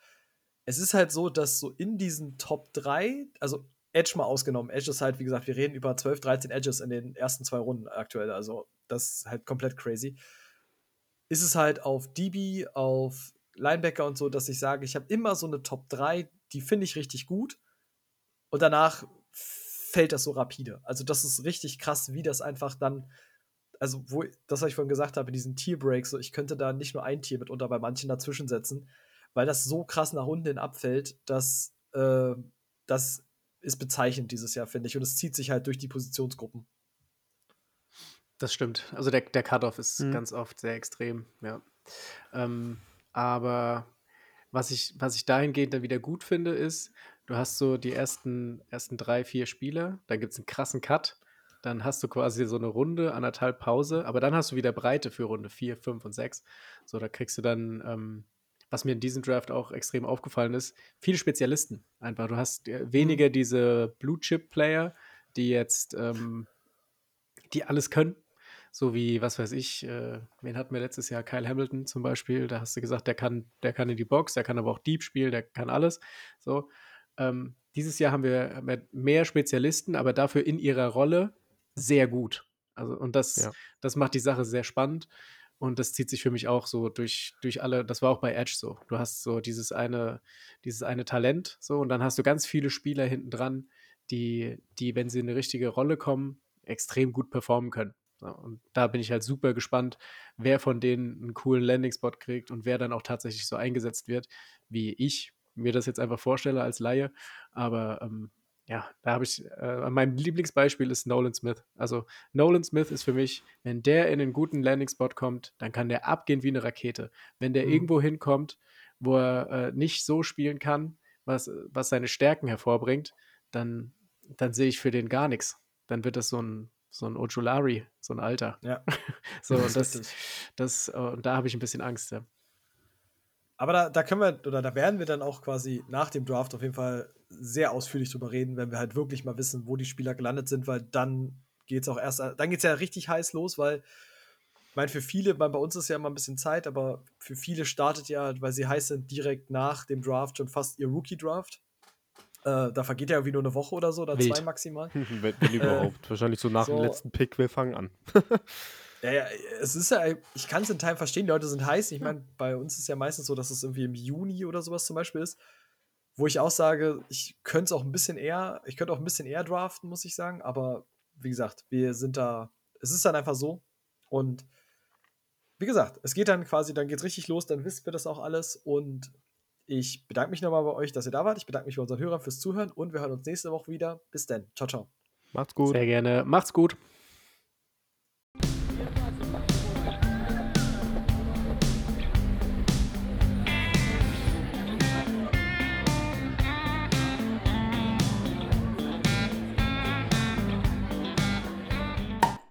Es ist halt so, dass so in diesen Top 3, also Edge mal ausgenommen. Edge ist halt, wie gesagt, wir reden über 12, 13 Edges in den ersten zwei Runden aktuell. Also, das ist halt komplett crazy. Ist es halt auf DB, auf Linebacker und so, dass ich sage, ich habe immer so eine Top 3, die finde ich richtig gut. Und danach fällt das so rapide. Also, das ist richtig krass, wie das einfach dann also wo, das, was ich vorhin gesagt habe, diesen Tierbreak, so ich könnte da nicht nur ein Tier mitunter bei manchen dazwischen setzen, weil das so krass nach unten hin abfällt, dass äh, das ist bezeichnend dieses Jahr, finde ich. Und es zieht sich halt durch die Positionsgruppen. Das stimmt. Also der, der Cut-Off ist mhm. ganz oft sehr extrem, ja. Ähm, aber was ich, was ich dahingehend dann wieder gut finde, ist, du hast so die ersten, ersten drei, vier Spiele, da gibt es einen krassen Cut dann hast du quasi so eine Runde, anderthalb Pause, aber dann hast du wieder Breite für Runde 4, 5 und 6. So, da kriegst du dann, ähm, was mir in diesem Draft auch extrem aufgefallen ist, viele Spezialisten einfach. Du hast äh, weniger mhm. diese Blue-Chip-Player, die jetzt, ähm, die alles können. So wie, was weiß ich, äh, wen hatten wir letztes Jahr? Kyle Hamilton zum Beispiel. Da hast du gesagt, der kann, der kann in die Box, der kann aber auch Deep spielen, der kann alles. So. Ähm, dieses Jahr haben wir mehr Spezialisten, aber dafür in ihrer Rolle sehr gut. Also, und das, ja. das macht die Sache sehr spannend. Und das zieht sich für mich auch so durch, durch alle, das war auch bei Edge so. Du hast so dieses eine, dieses eine Talent, so, und dann hast du ganz viele Spieler hinten dran, die, die, wenn sie in eine richtige Rolle kommen, extrem gut performen können. So, und da bin ich halt super gespannt, wer von denen einen coolen Landing-Spot kriegt und wer dann auch tatsächlich so eingesetzt wird, wie ich mir das jetzt einfach vorstelle als Laie. Aber ähm, ja, da habe ich, äh, mein Lieblingsbeispiel ist Nolan Smith. Also Nolan Smith ist für mich, wenn der in einen guten Landing-Spot kommt, dann kann der abgehen wie eine Rakete. Wenn der mhm. irgendwo hinkommt, wo er äh, nicht so spielen kann, was, was seine Stärken hervorbringt, dann, dann sehe ich für den gar nichts. Dann wird das so ein, so ein Ojulari, so ein Alter. Ja. so, das, das, das, uh, und da habe ich ein bisschen Angst, ja. Aber da, da können wir, oder da werden wir dann auch quasi nach dem Draft auf jeden Fall sehr ausführlich drüber reden, wenn wir halt wirklich mal wissen, wo die Spieler gelandet sind, weil dann geht es auch erst, dann geht es ja richtig heiß los, weil, ich meine, für viele, bei uns ist ja immer ein bisschen Zeit, aber für viele startet ja, weil sie heiß sind, direkt nach dem Draft schon fast ihr Rookie-Draft. Äh, da vergeht ja irgendwie nur eine Woche oder so, oder Wild. zwei maximal. wenn, wenn überhaupt. Äh, Wahrscheinlich so nach so, dem letzten Pick, wir fangen an. Ja, ja, es ist ja, ich kann es in Teilen verstehen, die Leute sind heiß. Ich meine, bei uns ist ja meistens so, dass es irgendwie im Juni oder sowas zum Beispiel ist, wo ich auch sage, ich könnte es auch ein bisschen eher, ich könnte auch ein bisschen eher draften, muss ich sagen, aber wie gesagt, wir sind da, es ist dann einfach so und wie gesagt, es geht dann quasi, dann geht es richtig los, dann wissen wir das auch alles und ich bedanke mich nochmal bei euch, dass ihr da wart. Ich bedanke mich bei unseren Hörern fürs Zuhören und wir hören uns nächste Woche wieder. Bis dann. Ciao, ciao. Macht's gut. Sehr gerne. Macht's gut.